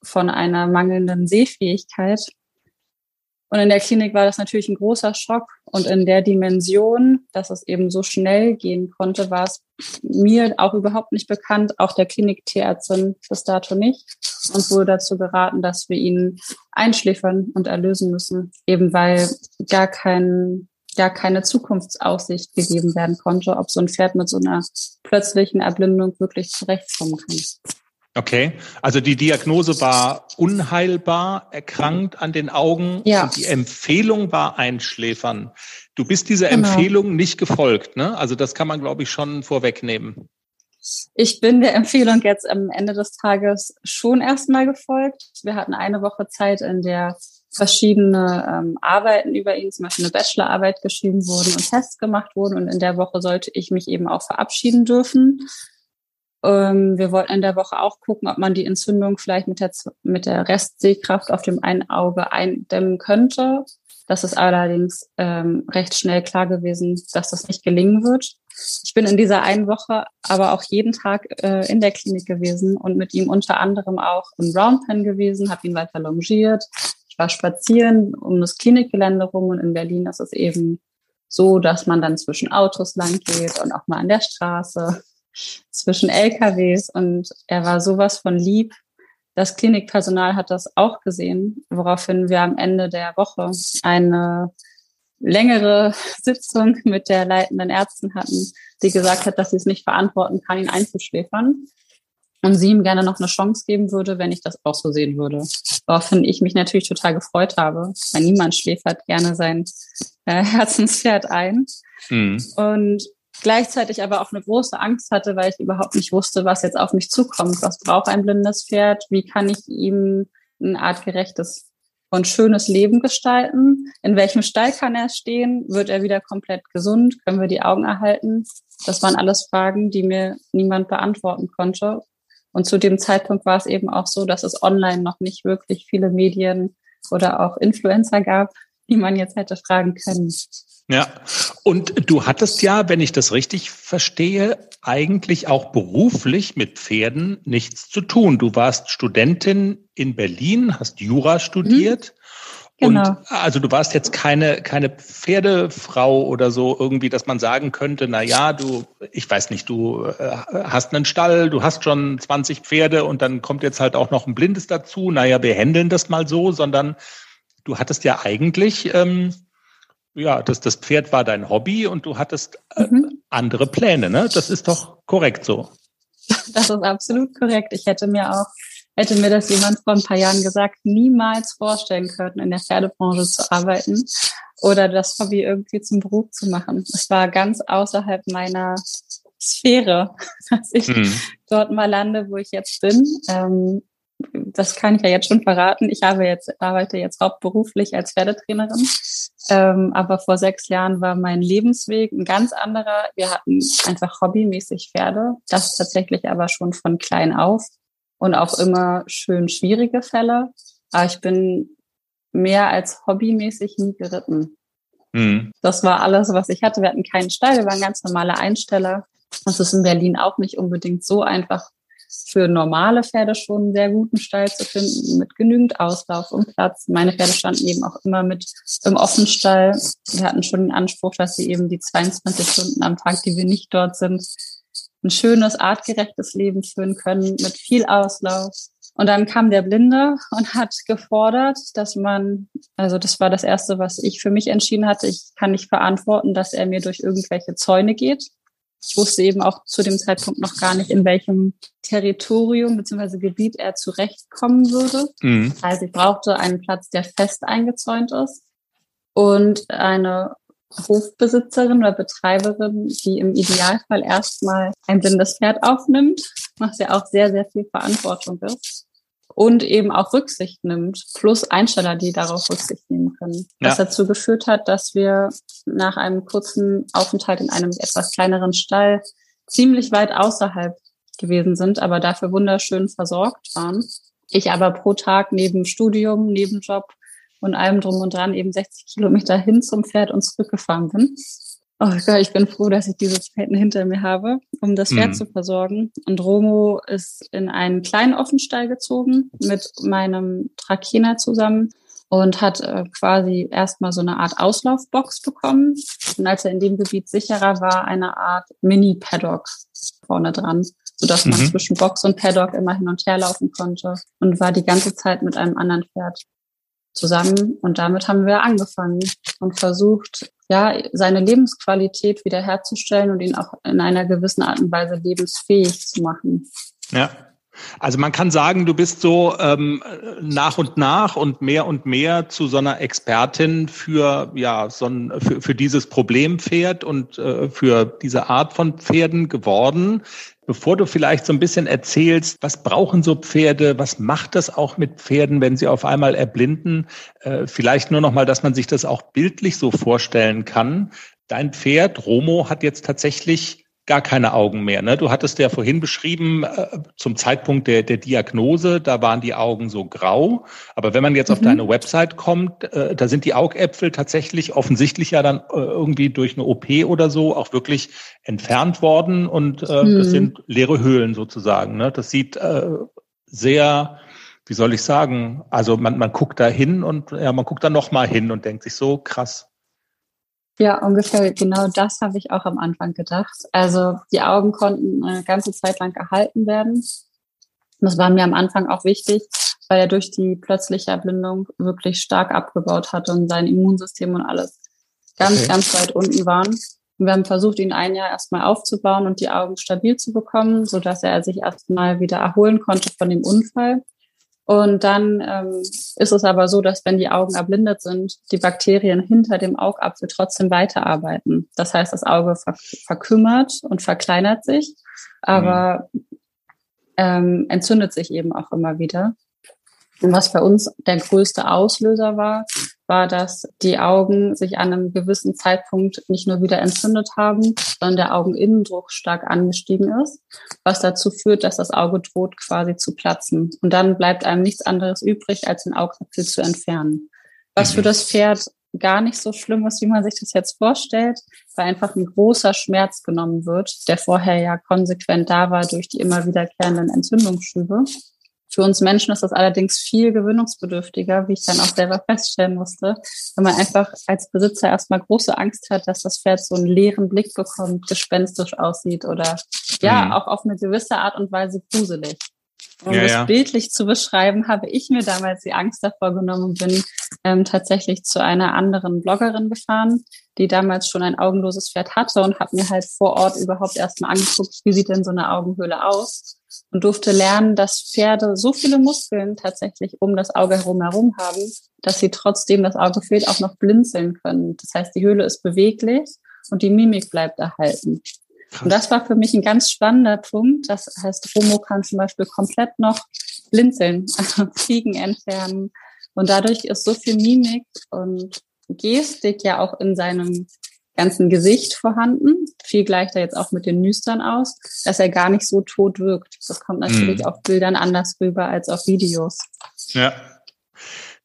von einer mangelnden Sehfähigkeit. Und in der Klinik war das natürlich ein großer Schock. Und in der Dimension, dass es eben so schnell gehen konnte, war es mir auch überhaupt nicht bekannt, auch der Klinik-Tierärztin bis dato nicht. Und wurde dazu geraten, dass wir ihn einschläfern und erlösen müssen, eben weil gar kein gar keine Zukunftsaussicht gegeben werden konnte, ob so ein Pferd mit so einer plötzlichen Erblindung wirklich zurechtkommen kann. Okay, also die Diagnose war unheilbar erkrankt an den Augen ja. und die Empfehlung war Einschläfern. Du bist dieser genau. Empfehlung nicht gefolgt, ne? Also das kann man, glaube ich, schon vorwegnehmen. Ich bin der Empfehlung jetzt am Ende des Tages schon erstmal gefolgt. Wir hatten eine Woche Zeit, in der verschiedene ähm, Arbeiten über ihn, zum Beispiel eine Bachelorarbeit geschrieben wurden und Tests gemacht wurden. Und in der Woche sollte ich mich eben auch verabschieden dürfen. Ähm, wir wollten in der Woche auch gucken, ob man die Entzündung vielleicht mit der, mit der Restsehkraft auf dem einen Auge eindämmen könnte. Das ist allerdings ähm, recht schnell klar gewesen, dass das nicht gelingen wird. Ich bin in dieser einen Woche aber auch jeden Tag äh, in der Klinik gewesen und mit ihm unter anderem auch im Roundpen gewesen, habe ihn weiter longiert. War spazieren um das Klinikgelände rum und in Berlin ist es eben so, dass man dann zwischen Autos lang geht und auch mal an der Straße [laughs] zwischen LKWs und er war sowas von lieb. Das Klinikpersonal hat das auch gesehen, woraufhin wir am Ende der Woche eine längere [laughs] Sitzung mit der leitenden Ärztin hatten, die gesagt hat, dass sie es nicht verantworten kann, ihn einzuschläfern und sie ihm gerne noch eine Chance geben würde, wenn ich das auch so sehen würde. Woraufhin ich mich natürlich total gefreut habe, weil niemand schläfert gerne sein äh, [laughs] Herzenspferd ein. Mhm. Und gleichzeitig aber auch eine große Angst hatte, weil ich überhaupt nicht wusste, was jetzt auf mich zukommt. Was braucht ein blindes Pferd? Wie kann ich ihm ein artgerechtes und schönes Leben gestalten? In welchem Stall kann er stehen? Wird er wieder komplett gesund? Können wir die Augen erhalten? Das waren alles Fragen, die mir niemand beantworten konnte. Und zu dem Zeitpunkt war es eben auch so, dass es online noch nicht wirklich viele Medien oder auch Influencer gab, die man jetzt hätte fragen können. Ja, und du hattest ja, wenn ich das richtig verstehe, eigentlich auch beruflich mit Pferden nichts zu tun. Du warst Studentin in Berlin, hast Jura studiert. Genau. Und also du warst jetzt keine, keine Pferdefrau oder so irgendwie, dass man sagen könnte, na ja, du, ich weiß nicht, du äh, hast einen Stall, du hast schon 20 Pferde und dann kommt jetzt halt auch noch ein Blindes dazu. Naja, wir händeln das mal so, sondern du hattest ja eigentlich, ähm, ja, das, das Pferd war dein Hobby und du hattest äh, mhm. andere Pläne, ne? Das ist doch korrekt so. Das ist absolut korrekt. Ich hätte mir auch, hätte mir das jemand vor ein paar Jahren gesagt, niemals vorstellen können, in der Pferdebranche zu arbeiten oder das Hobby irgendwie zum Beruf zu machen. Es war ganz außerhalb meiner Sphäre, [laughs] dass ich mhm. dort mal lande, wo ich jetzt bin. Ähm, das kann ich ja jetzt schon verraten. Ich habe jetzt, arbeite jetzt hauptberuflich als Pferdetrainerin. Ähm, aber vor sechs Jahren war mein Lebensweg ein ganz anderer. Wir hatten einfach hobbymäßig Pferde. Das tatsächlich aber schon von klein auf und auch immer schön schwierige Fälle. Aber ich bin mehr als hobbymäßig nie geritten. Mhm. Das war alles, was ich hatte. Wir hatten keinen Stall. Wir waren ganz normale Einsteller. Das ist in Berlin auch nicht unbedingt so einfach, für normale Pferde schon einen sehr guten Stall zu finden, mit genügend Auslauf und Platz. Meine Pferde standen eben auch immer mit im Offenstall. Wir hatten schon den Anspruch, dass sie eben die 22 Stunden am Tag, die wir nicht dort sind, ein schönes, artgerechtes Leben führen können mit viel Auslauf. Und dann kam der Blinde und hat gefordert, dass man, also das war das Erste, was ich für mich entschieden hatte, ich kann nicht verantworten, dass er mir durch irgendwelche Zäune geht. Ich wusste eben auch zu dem Zeitpunkt noch gar nicht, in welchem Territorium bzw. Gebiet er zurechtkommen würde. Mhm. Also ich brauchte einen Platz, der fest eingezäunt ist und eine Hofbesitzerin oder Betreiberin, die im Idealfall erstmal ein blindes Pferd aufnimmt, was ja auch sehr, sehr viel Verantwortung ist und eben auch Rücksicht nimmt, plus Einsteller, die darauf Rücksicht nehmen können. Ja. Was dazu geführt hat, dass wir nach einem kurzen Aufenthalt in einem etwas kleineren Stall ziemlich weit außerhalb gewesen sind, aber dafür wunderschön versorgt waren. Ich aber pro Tag neben Studium, Nebenjob und allem drum und dran eben 60 Kilometer hin zum Pferd und zurückgefahren bin. Oh Gott, ich bin froh, dass ich dieses Pferd hinter mir habe, um das Pferd mhm. zu versorgen. Und Romo ist in einen kleinen Offenstall gezogen mit meinem Trakehner zusammen und hat äh, quasi erstmal so eine Art Auslaufbox bekommen. Und als er in dem Gebiet sicherer war, eine Art Mini-Paddock vorne dran, sodass man mhm. zwischen Box und Paddock immer hin und her laufen konnte und war die ganze Zeit mit einem anderen Pferd zusammen. Und damit haben wir angefangen und versucht, ja, seine Lebensqualität wiederherzustellen und ihn auch in einer gewissen Art und Weise lebensfähig zu machen. Ja. Also man kann sagen, du bist so ähm, nach und nach und mehr und mehr zu so einer Expertin für ja so ein, für, für dieses Problempferd und äh, für diese Art von Pferden geworden. Bevor du vielleicht so ein bisschen erzählst, was brauchen so Pferde, was macht das auch mit Pferden, wenn sie auf einmal erblinden, äh, vielleicht nur noch mal, dass man sich das auch bildlich so vorstellen kann. Dein Pferd Romo hat jetzt tatsächlich gar keine Augen mehr. Ne? Du hattest ja vorhin beschrieben, äh, zum Zeitpunkt der, der Diagnose, da waren die Augen so grau. Aber wenn man jetzt mhm. auf deine Website kommt, äh, da sind die Augäpfel tatsächlich offensichtlich ja dann äh, irgendwie durch eine OP oder so auch wirklich entfernt worden. Und äh, mhm. das sind leere Höhlen sozusagen. Ne? Das sieht äh, sehr, wie soll ich sagen, also man, man guckt da hin und ja, man guckt da nochmal hin und denkt sich so, krass, ja, ungefähr genau das habe ich auch am Anfang gedacht. Also die Augen konnten eine ganze Zeit lang gehalten werden. Das war mir am Anfang auch wichtig, weil er durch die plötzliche Erblindung wirklich stark abgebaut hatte und sein Immunsystem und alles ganz, okay. ganz weit unten waren. Und wir haben versucht, ihn ein Jahr erstmal aufzubauen und die Augen stabil zu bekommen, so dass er sich erstmal wieder erholen konnte von dem Unfall. Und dann ähm, ist es aber so, dass wenn die Augen erblindet sind, die Bakterien hinter dem Augapfel trotzdem weiterarbeiten. Das heißt, das Auge ver verkümmert und verkleinert sich, aber mhm. ähm, entzündet sich eben auch immer wieder. Und was bei uns der größte Auslöser war, war, dass die Augen sich an einem gewissen Zeitpunkt nicht nur wieder entzündet haben, sondern der Augeninnendruck stark angestiegen ist, was dazu führt, dass das Auge droht quasi zu platzen. Und dann bleibt einem nichts anderes übrig, als den Augapfel zu entfernen. Was für mhm. das Pferd gar nicht so schlimm ist, wie man sich das jetzt vorstellt, weil einfach ein großer Schmerz genommen wird, der vorher ja konsequent da war durch die immer wiederkehrenden Entzündungsschübe. Für uns Menschen ist das allerdings viel gewöhnungsbedürftiger, wie ich dann auch selber feststellen musste, wenn man einfach als Besitzer erstmal große Angst hat, dass das Pferd so einen leeren Blick bekommt, gespenstisch aussieht oder ja, mhm. auch auf eine gewisse Art und Weise gruselig. Um ja, das ja. bildlich zu beschreiben, habe ich mir damals die Angst davor genommen und bin ähm, tatsächlich zu einer anderen Bloggerin gefahren, die damals schon ein augenloses Pferd hatte und habe mir halt vor Ort überhaupt erstmal angeguckt, wie sieht denn so eine Augenhöhle aus und durfte lernen, dass Pferde so viele Muskeln tatsächlich um das Auge herum herum haben, dass sie trotzdem das Auge fehlt auch noch blinzeln können. Das heißt, die Höhle ist beweglich und die Mimik bleibt erhalten. Krass. Und das war für mich ein ganz spannender Punkt. Das heißt, Romo kann zum Beispiel komplett noch blinzeln, [laughs] also Fliegen entfernen. Und dadurch ist so viel Mimik und Gestik ja auch in seinem ganzen Gesicht vorhanden. Viel gleicht er jetzt auch mit den Nüstern aus, dass er gar nicht so tot wirkt. Das kommt natürlich mm. auf Bildern anders rüber als auf Videos. Ja.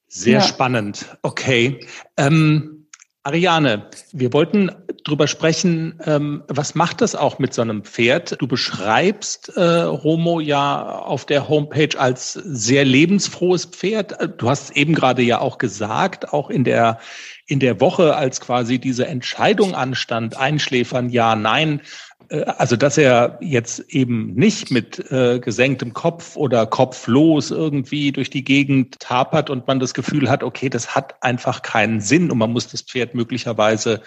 Sehr ja. spannend. Okay. Ähm, Ariane, wir wollten drüber sprechen, ähm, was macht das auch mit so einem Pferd? Du beschreibst äh, Romo ja auf der Homepage als sehr lebensfrohes Pferd. Du hast eben gerade ja auch gesagt, auch in der in der Woche, als quasi diese Entscheidung anstand, einschläfern, ja, nein, äh, also dass er jetzt eben nicht mit äh, gesenktem Kopf oder kopflos irgendwie durch die Gegend tapert und man das Gefühl hat, okay, das hat einfach keinen Sinn und man muss das Pferd möglicherweise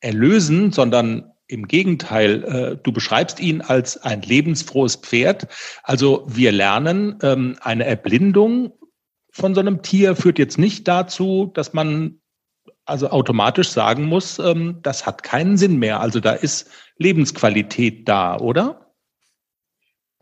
erlösen, sondern im Gegenteil, äh, du beschreibst ihn als ein lebensfrohes Pferd. Also wir lernen, ähm, eine Erblindung von so einem Tier führt jetzt nicht dazu, dass man also automatisch sagen muss, ähm, das hat keinen Sinn mehr. Also da ist Lebensqualität da, oder?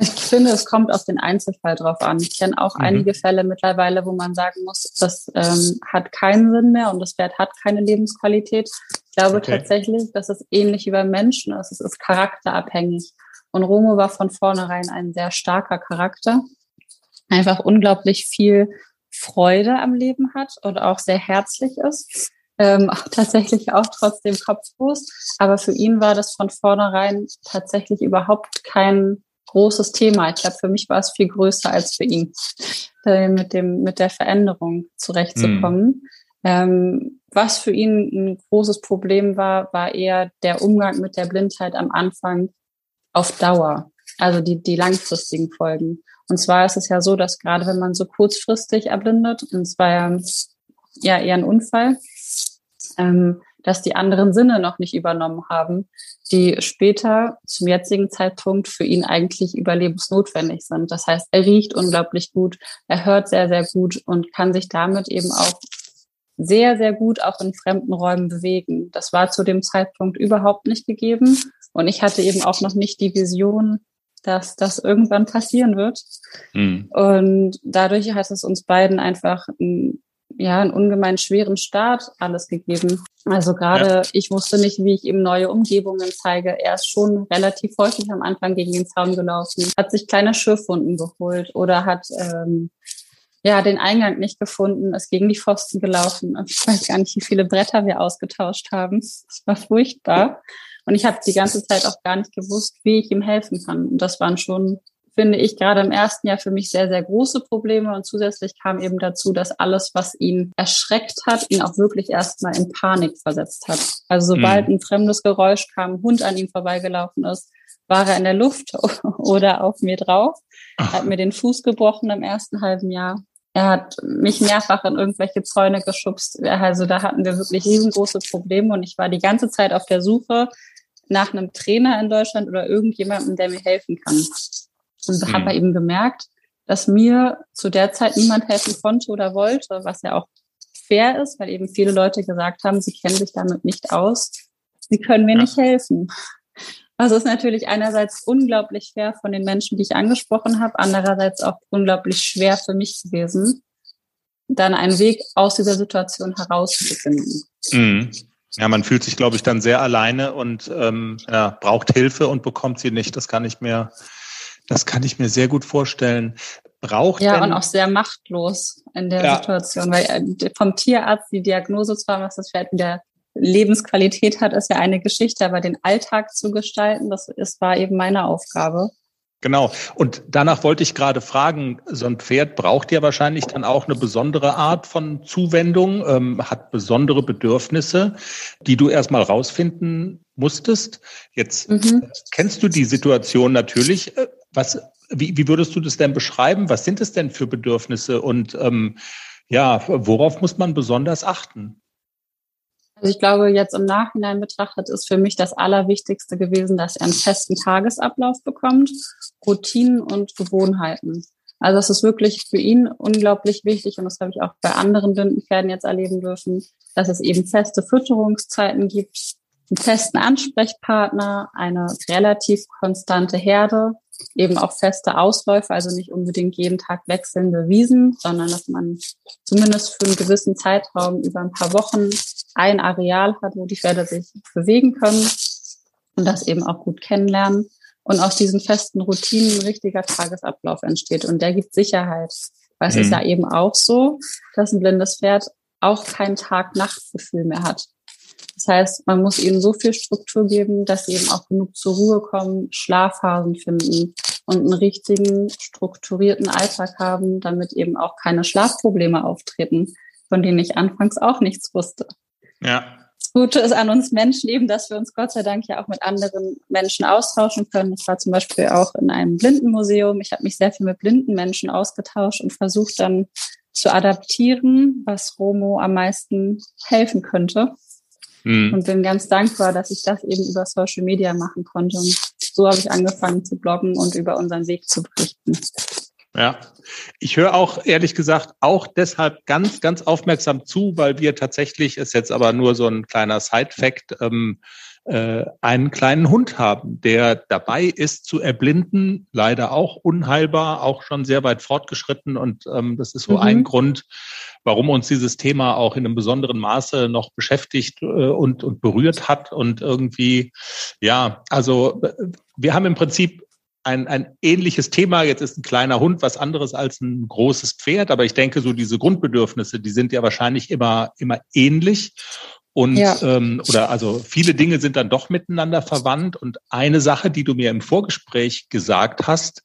Ich finde, es kommt auf den Einzelfall drauf an. Ich kenne auch mhm. einige Fälle mittlerweile, wo man sagen muss, das ähm, hat keinen Sinn mehr und das Pferd hat keine Lebensqualität. Ich glaube okay. tatsächlich, dass es ähnlich wie beim Menschen ist. Es ist charakterabhängig. Und Romo war von vornherein ein sehr starker Charakter, einfach unglaublich viel Freude am Leben hat und auch sehr herzlich ist. Ähm, auch [laughs] tatsächlich auch trotzdem kopflos. Aber für ihn war das von vornherein tatsächlich überhaupt kein großes Thema. Ich glaube, für mich war es viel größer als für ihn, [laughs] äh, mit dem, mit der Veränderung zurechtzukommen. Mhm. Ähm, was für ihn ein großes Problem war, war eher der Umgang mit der Blindheit am Anfang auf Dauer. Also die, die langfristigen Folgen. Und zwar ist es ja so, dass gerade wenn man so kurzfristig erblindet, und es war ja, ja eher ein Unfall, ähm, dass die anderen Sinne noch nicht übernommen haben, die später zum jetzigen Zeitpunkt für ihn eigentlich überlebensnotwendig sind. Das heißt, er riecht unglaublich gut, er hört sehr, sehr gut und kann sich damit eben auch sehr, sehr gut auch in fremden Räumen bewegen. Das war zu dem Zeitpunkt überhaupt nicht gegeben. Und ich hatte eben auch noch nicht die Vision, dass das irgendwann passieren wird. Mhm. Und dadurch hat es uns beiden einfach ein, ja, einen ungemein schweren Start alles gegeben. Also gerade ja. ich wusste nicht, wie ich ihm neue Umgebungen zeige. Er ist schon relativ häufig am Anfang gegen den Zaun gelaufen, hat sich kleine Schürfwunden geholt oder hat ähm, ja, den Eingang nicht gefunden, ist gegen die Pfosten gelaufen. Ich weiß gar nicht, wie viele Bretter wir ausgetauscht haben. Das war furchtbar. Und ich habe die ganze Zeit auch gar nicht gewusst, wie ich ihm helfen kann. Und das waren schon, finde ich, gerade im ersten Jahr für mich sehr, sehr große Probleme. Und zusätzlich kam eben dazu, dass alles, was ihn erschreckt hat, ihn auch wirklich erstmal in Panik versetzt hat. Also sobald mhm. ein fremdes Geräusch kam, ein Hund an ihm vorbeigelaufen ist, war er in der Luft [laughs] oder auf mir drauf, hat mir den Fuß gebrochen im ersten halben Jahr. Er hat mich mehrfach in irgendwelche Zäune geschubst. Also da hatten wir wirklich riesengroße Probleme und ich war die ganze Zeit auf der Suche nach einem Trainer in Deutschland oder irgendjemandem, der mir helfen kann. Und mhm. habe eben gemerkt, dass mir zu der Zeit niemand helfen konnte oder wollte, was ja auch fair ist, weil eben viele Leute gesagt haben, sie kennen sich damit nicht aus, sie können mir ja. nicht helfen. Also ist natürlich einerseits unglaublich schwer von den Menschen, die ich angesprochen habe, andererseits auch unglaublich schwer für mich gewesen, dann einen Weg aus dieser Situation herauszufinden. Mhm. Ja, man fühlt sich, glaube ich, dann sehr alleine und ähm, ja, braucht Hilfe und bekommt sie nicht. Das kann ich mir, das kann ich mir sehr gut vorstellen. Braucht ja und auch sehr machtlos in der ja. Situation, weil äh, vom Tierarzt die Diagnose zwar, was das Pferd wieder Lebensqualität hat, ist ja eine Geschichte, aber den Alltag zu gestalten, das ist, war eben meine Aufgabe. Genau. Und danach wollte ich gerade fragen, so ein Pferd braucht ja wahrscheinlich dann auch eine besondere Art von Zuwendung, ähm, hat besondere Bedürfnisse, die du erstmal rausfinden musstest. Jetzt mhm. kennst du die Situation natürlich. Was, wie, wie würdest du das denn beschreiben? Was sind es denn für Bedürfnisse und ähm, ja, worauf muss man besonders achten? Also ich glaube, jetzt im Nachhinein betrachtet ist für mich das Allerwichtigste gewesen, dass er einen festen Tagesablauf bekommt, Routinen und Gewohnheiten. Also es ist wirklich für ihn unglaublich wichtig und das habe ich auch bei anderen Blindenpferden jetzt erleben dürfen, dass es eben feste Fütterungszeiten gibt, einen festen Ansprechpartner, eine relativ konstante Herde, eben auch feste Ausläufe, also nicht unbedingt jeden Tag wechselnde Wiesen, sondern dass man zumindest für einen gewissen Zeitraum über ein paar Wochen ein Areal hat, wo die Pferde sich bewegen können und das eben auch gut kennenlernen. Und aus diesen festen Routinen ein richtiger Tagesablauf entsteht. Und der gibt Sicherheit. Weil es ist mhm. ja eben auch so, dass ein blindes Pferd auch kein Tag-Nacht-Gefühl mehr hat. Das heißt, man muss ihnen so viel Struktur geben, dass sie eben auch genug zur Ruhe kommen, Schlafphasen finden und einen richtigen, strukturierten Alltag haben, damit eben auch keine Schlafprobleme auftreten, von denen ich anfangs auch nichts wusste. Ja. Das Gute ist an uns Menschen eben, dass wir uns Gott sei Dank ja auch mit anderen Menschen austauschen können. Ich war zum Beispiel auch in einem Blindenmuseum. Ich habe mich sehr viel mit blinden Menschen ausgetauscht und versucht dann zu adaptieren, was Romo am meisten helfen könnte. Mhm. Und bin ganz dankbar, dass ich das eben über Social Media machen konnte. Und so habe ich angefangen zu bloggen und über unseren Weg zu berichten. Ja, ich höre auch ehrlich gesagt auch deshalb ganz, ganz aufmerksam zu, weil wir tatsächlich, ist jetzt aber nur so ein kleiner Side-Fact, ähm, äh, einen kleinen Hund haben, der dabei ist zu erblinden, leider auch unheilbar, auch schon sehr weit fortgeschritten. Und ähm, das ist so mhm. ein Grund, warum uns dieses Thema auch in einem besonderen Maße noch beschäftigt äh, und, und berührt hat. Und irgendwie, ja, also äh, wir haben im Prinzip ein, ein ähnliches Thema. Jetzt ist ein kleiner Hund was anderes als ein großes Pferd, aber ich denke, so diese Grundbedürfnisse, die sind ja wahrscheinlich immer, immer ähnlich. Und ja. ähm, oder also viele Dinge sind dann doch miteinander verwandt. Und eine Sache, die du mir im Vorgespräch gesagt hast,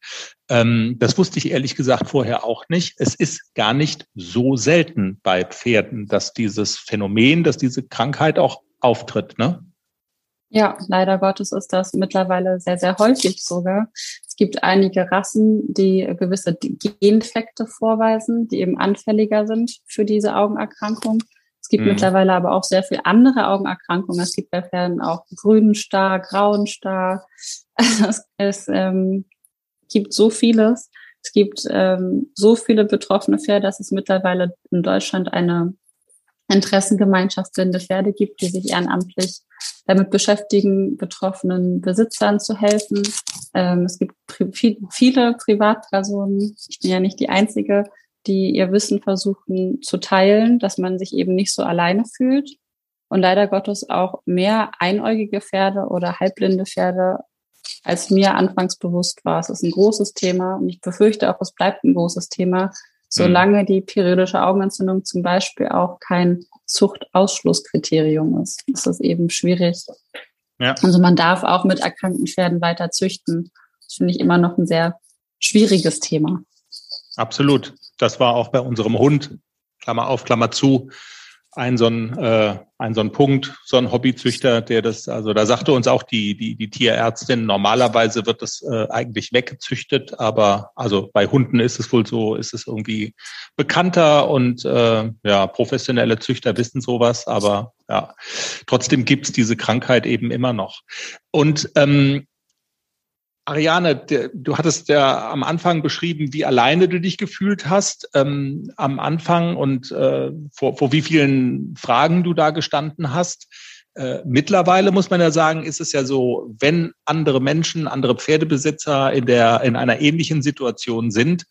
ähm, das wusste ich ehrlich gesagt vorher auch nicht. Es ist gar nicht so selten bei Pferden, dass dieses Phänomen, dass diese Krankheit auch auftritt, ne? Ja, leider Gottes ist das mittlerweile sehr, sehr häufig sogar. Es gibt einige Rassen, die gewisse Gendefekte vorweisen, die eben anfälliger sind für diese Augenerkrankung. Es gibt mhm. mittlerweile aber auch sehr viele andere Augenerkrankungen. Es gibt bei Pferden auch grünen Star, grauen Star. [laughs] es, es ähm, gibt so vieles. Es gibt ähm, so viele betroffene Pferde, dass es mittlerweile in Deutschland eine Interessengemeinschaft blinde Pferde gibt, die sich ehrenamtlich damit beschäftigen, betroffenen Besitzern zu helfen. Ähm, es gibt pri viele Privatpersonen, ich bin ja nicht die Einzige, die ihr Wissen versuchen zu teilen, dass man sich eben nicht so alleine fühlt. Und leider Gottes auch mehr einäugige Pferde oder halbblinde Pferde, als mir anfangs bewusst war. Es ist ein großes Thema und ich befürchte auch, es bleibt ein großes Thema, solange die periodische Augenentzündung zum Beispiel auch kein Zuchtausschlusskriterium ist. ist das eben schwierig. Ja. Also man darf auch mit erkrankten Pferden weiter züchten. Das finde ich immer noch ein sehr schwieriges Thema. Absolut. Das war auch bei unserem Hund, Klammer auf, Klammer zu, ein so ein, äh, ein so ein Punkt, so ein Hobbyzüchter, der das, also da sagte uns auch die, die, die Tierärztin, normalerweise wird das äh, eigentlich weggezüchtet, aber also bei Hunden ist es wohl so, ist es irgendwie bekannter und äh, ja, professionelle Züchter wissen sowas, aber ja, trotzdem gibt's diese Krankheit eben immer noch. Und ähm, Ariane, du hattest ja am Anfang beschrieben, wie alleine du dich gefühlt hast ähm, am Anfang und äh, vor, vor wie vielen Fragen du da gestanden hast. Äh, mittlerweile muss man ja sagen, ist es ja so, wenn andere Menschen, andere Pferdebesitzer in der in einer ähnlichen Situation sind,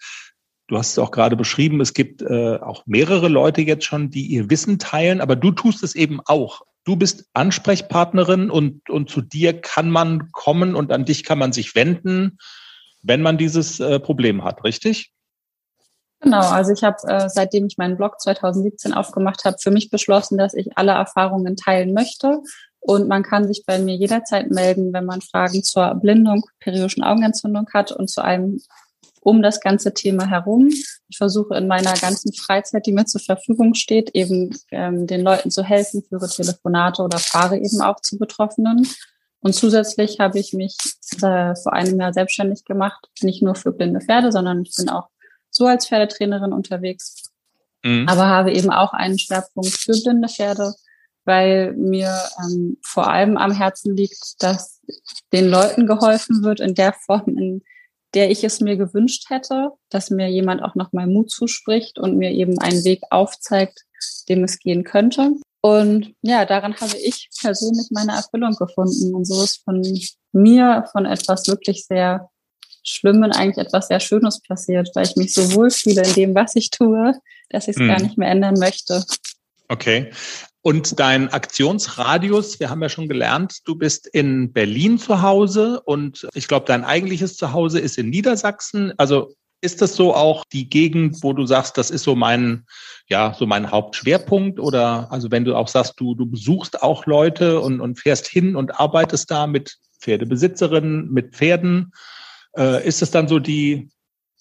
du hast es auch gerade beschrieben, es gibt äh, auch mehrere Leute jetzt schon, die ihr Wissen teilen, aber du tust es eben auch. Du bist Ansprechpartnerin und, und zu dir kann man kommen und an dich kann man sich wenden, wenn man dieses äh, Problem hat, richtig? Genau, also ich habe, äh, seitdem ich meinen Blog 2017 aufgemacht habe, für mich beschlossen, dass ich alle Erfahrungen teilen möchte. Und man kann sich bei mir jederzeit melden, wenn man Fragen zur Blindung, periodischen Augenentzündung hat und zu einem um das ganze Thema herum. Ich versuche in meiner ganzen Freizeit, die mir zur Verfügung steht, eben ähm, den Leuten zu helfen, führe Telefonate oder fahre eben auch zu Betroffenen. Und zusätzlich habe ich mich äh, vor einem Jahr selbstständig gemacht, nicht nur für blinde Pferde, sondern ich bin auch so als Pferdetrainerin unterwegs, mhm. aber habe eben auch einen Schwerpunkt für blinde Pferde, weil mir ähm, vor allem am Herzen liegt, dass den Leuten geholfen wird in der Form, in der ich es mir gewünscht hätte, dass mir jemand auch noch mal Mut zuspricht und mir eben einen Weg aufzeigt, dem es gehen könnte. Und ja, daran habe ich persönlich meine Erfüllung gefunden. Und so ist von mir, von etwas wirklich sehr Schlimmen eigentlich etwas sehr Schönes passiert, weil ich mich so wohlfühle in dem, was ich tue, dass ich es hm. gar nicht mehr ändern möchte. Okay. Und dein Aktionsradius, wir haben ja schon gelernt, du bist in Berlin zu Hause und ich glaube, dein eigentliches Zuhause ist in Niedersachsen. Also ist das so auch die Gegend, wo du sagst, das ist so mein, ja, so mein Hauptschwerpunkt? Oder also wenn du auch sagst, du, du besuchst auch Leute und, und fährst hin und arbeitest da mit Pferdebesitzerinnen, mit Pferden, äh, ist es dann so die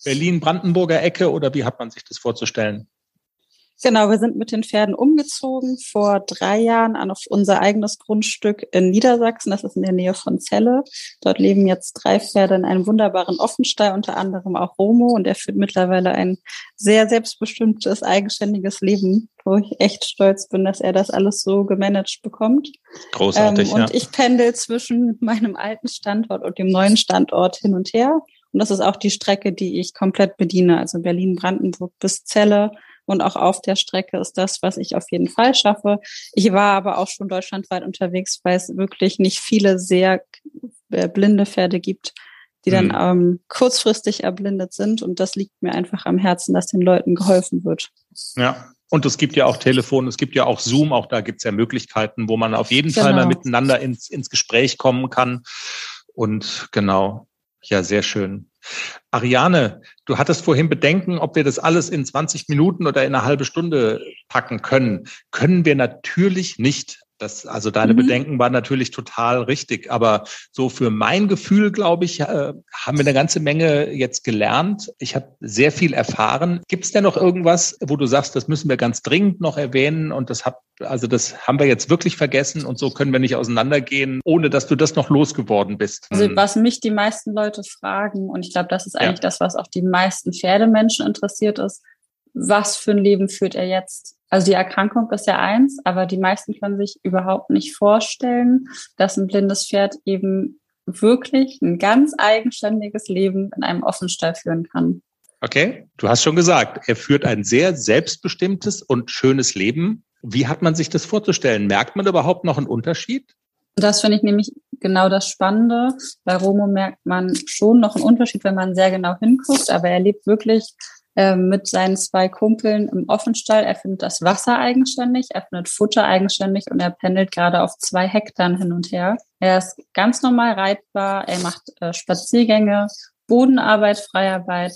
Berlin-Brandenburger Ecke oder wie hat man sich das vorzustellen? Genau, wir sind mit den Pferden umgezogen vor drei Jahren an auf unser eigenes Grundstück in Niedersachsen. Das ist in der Nähe von Celle. Dort leben jetzt drei Pferde in einem wunderbaren Offenstall, unter anderem auch Romo. Und er führt mittlerweile ein sehr selbstbestimmtes, eigenständiges Leben, wo ich echt stolz bin, dass er das alles so gemanagt bekommt. Großartig, ähm, und ja. ich pendel zwischen meinem alten Standort und dem neuen Standort hin und her Und das ist auch die Strecke, die ich komplett bediene, also Berlin-Brandenburg bis Celle. Und auch auf der Strecke ist das, was ich auf jeden Fall schaffe. Ich war aber auch schon deutschlandweit unterwegs, weil es wirklich nicht viele sehr äh, blinde Pferde gibt, die dann mhm. ähm, kurzfristig erblindet sind. Und das liegt mir einfach am Herzen, dass den Leuten geholfen wird. Ja, und es gibt ja auch Telefon, es gibt ja auch Zoom, auch da gibt es ja Möglichkeiten, wo man auf jeden genau. Fall mal genau. miteinander ins, ins Gespräch kommen kann. Und genau, ja, sehr schön. Ariane, du hattest vorhin Bedenken, ob wir das alles in 20 Minuten oder in eine halbe Stunde packen können. Können wir natürlich nicht. Das, also deine mhm. Bedenken waren natürlich total richtig, aber so für mein Gefühl, glaube ich, äh, haben wir eine ganze Menge jetzt gelernt. Ich habe sehr viel erfahren. Gibt es denn noch irgendwas, wo du sagst, das müssen wir ganz dringend noch erwähnen und das hab, also das haben wir jetzt wirklich vergessen und so können wir nicht auseinandergehen, ohne dass du das noch losgeworden bist? Also was mich die meisten Leute fragen und ich glaube, das ist eigentlich ja. das, was auch die meisten Pferdemenschen interessiert ist, was für ein Leben führt er jetzt? Also die Erkrankung ist ja eins, aber die meisten können sich überhaupt nicht vorstellen, dass ein blindes Pferd eben wirklich ein ganz eigenständiges Leben in einem Offenstall führen kann. Okay, du hast schon gesagt, er führt ein sehr selbstbestimmtes und schönes Leben. Wie hat man sich das vorzustellen? Merkt man überhaupt noch einen Unterschied? Das finde ich nämlich genau das Spannende. Bei Romo merkt man schon noch einen Unterschied, wenn man sehr genau hinguckt, aber er lebt wirklich äh, mit seinen zwei Kumpeln im Offenstall. Er findet das Wasser eigenständig, er findet Futter eigenständig und er pendelt gerade auf zwei Hektaren hin und her. Er ist ganz normal reitbar, er macht äh, Spaziergänge, Bodenarbeit, Freiarbeit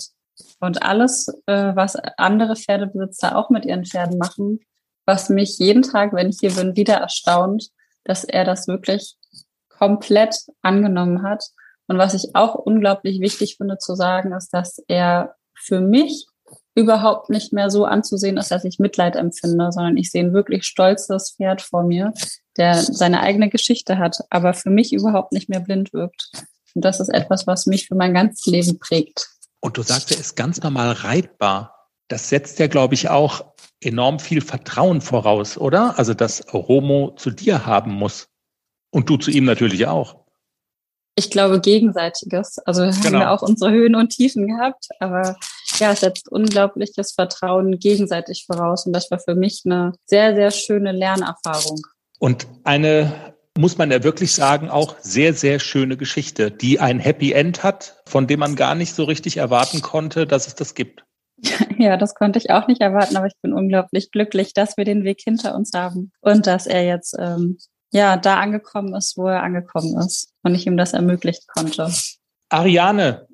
und alles, äh, was andere Pferdebesitzer auch mit ihren Pferden machen, was mich jeden Tag, wenn ich hier bin, wieder erstaunt, dass er das wirklich komplett angenommen hat. Und was ich auch unglaublich wichtig finde zu sagen, ist, dass er für mich überhaupt nicht mehr so anzusehen ist, dass ich Mitleid empfinde, sondern ich sehe ein wirklich stolzes Pferd vor mir, der seine eigene Geschichte hat, aber für mich überhaupt nicht mehr blind wirkt. Und das ist etwas, was mich für mein ganzes Leben prägt. Und du sagst, er ist ganz normal reitbar. Das setzt ja, glaube ich, auch enorm viel Vertrauen voraus, oder? Also, dass Romo zu dir haben muss. Und du zu ihm natürlich auch ich glaube, gegenseitiges. Also genau. haben wir auch unsere Höhen und Tiefen gehabt, aber ja, es setzt unglaubliches Vertrauen gegenseitig voraus und das war für mich eine sehr, sehr schöne Lernerfahrung. Und eine, muss man ja wirklich sagen, auch sehr, sehr schöne Geschichte, die ein Happy End hat, von dem man gar nicht so richtig erwarten konnte, dass es das gibt. [laughs] Ja, das konnte ich auch nicht erwarten, aber ich bin unglaublich glücklich, dass wir den Weg hinter uns haben und dass er jetzt ähm, ja da angekommen ist, wo er angekommen ist und ich ihm das ermöglicht konnte. Ariane,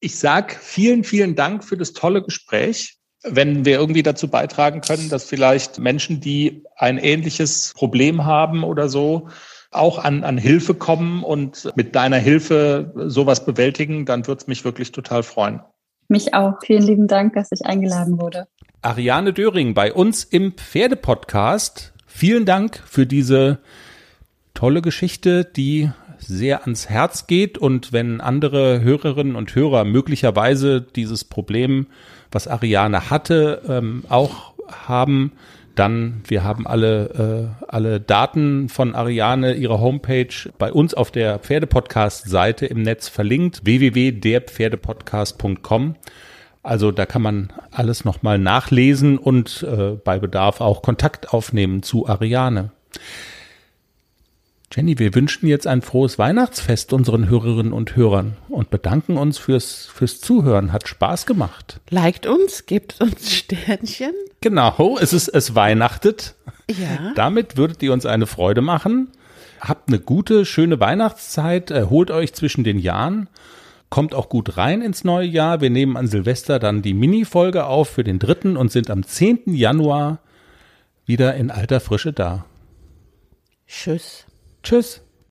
ich sag vielen, vielen Dank für das tolle Gespräch. Wenn wir irgendwie dazu beitragen können, dass vielleicht Menschen, die ein ähnliches Problem haben oder so, auch an, an Hilfe kommen und mit deiner Hilfe sowas bewältigen, dann würde es mich wirklich total freuen. Mich auch. Vielen lieben Dank, dass ich eingeladen wurde. Ariane Döring bei uns im Pferdepodcast. Vielen Dank für diese tolle Geschichte, die sehr ans Herz geht und wenn andere Hörerinnen und Hörer möglicherweise dieses Problem, was Ariane hatte, ähm, auch haben, dann, wir haben alle, äh, alle Daten von Ariane, ihre Homepage bei uns auf der Pferdepodcast-Seite im Netz verlinkt, www.derpferdepodcast.com. Also da kann man alles nochmal nachlesen und äh, bei Bedarf auch Kontakt aufnehmen zu Ariane. Jenny, wir wünschen jetzt ein frohes Weihnachtsfest unseren Hörerinnen und Hörern und bedanken uns fürs, fürs Zuhören. Hat Spaß gemacht. Liked uns, gebt uns Sternchen. Genau, es ist, es weihnachtet. Ja. Damit würdet ihr uns eine Freude machen. Habt eine gute, schöne Weihnachtszeit, erholt euch zwischen den Jahren. Kommt auch gut rein ins neue Jahr. Wir nehmen an Silvester dann die Mini-Folge auf für den dritten und sind am 10. Januar wieder in alter Frische da. Tschüss. Tschüss.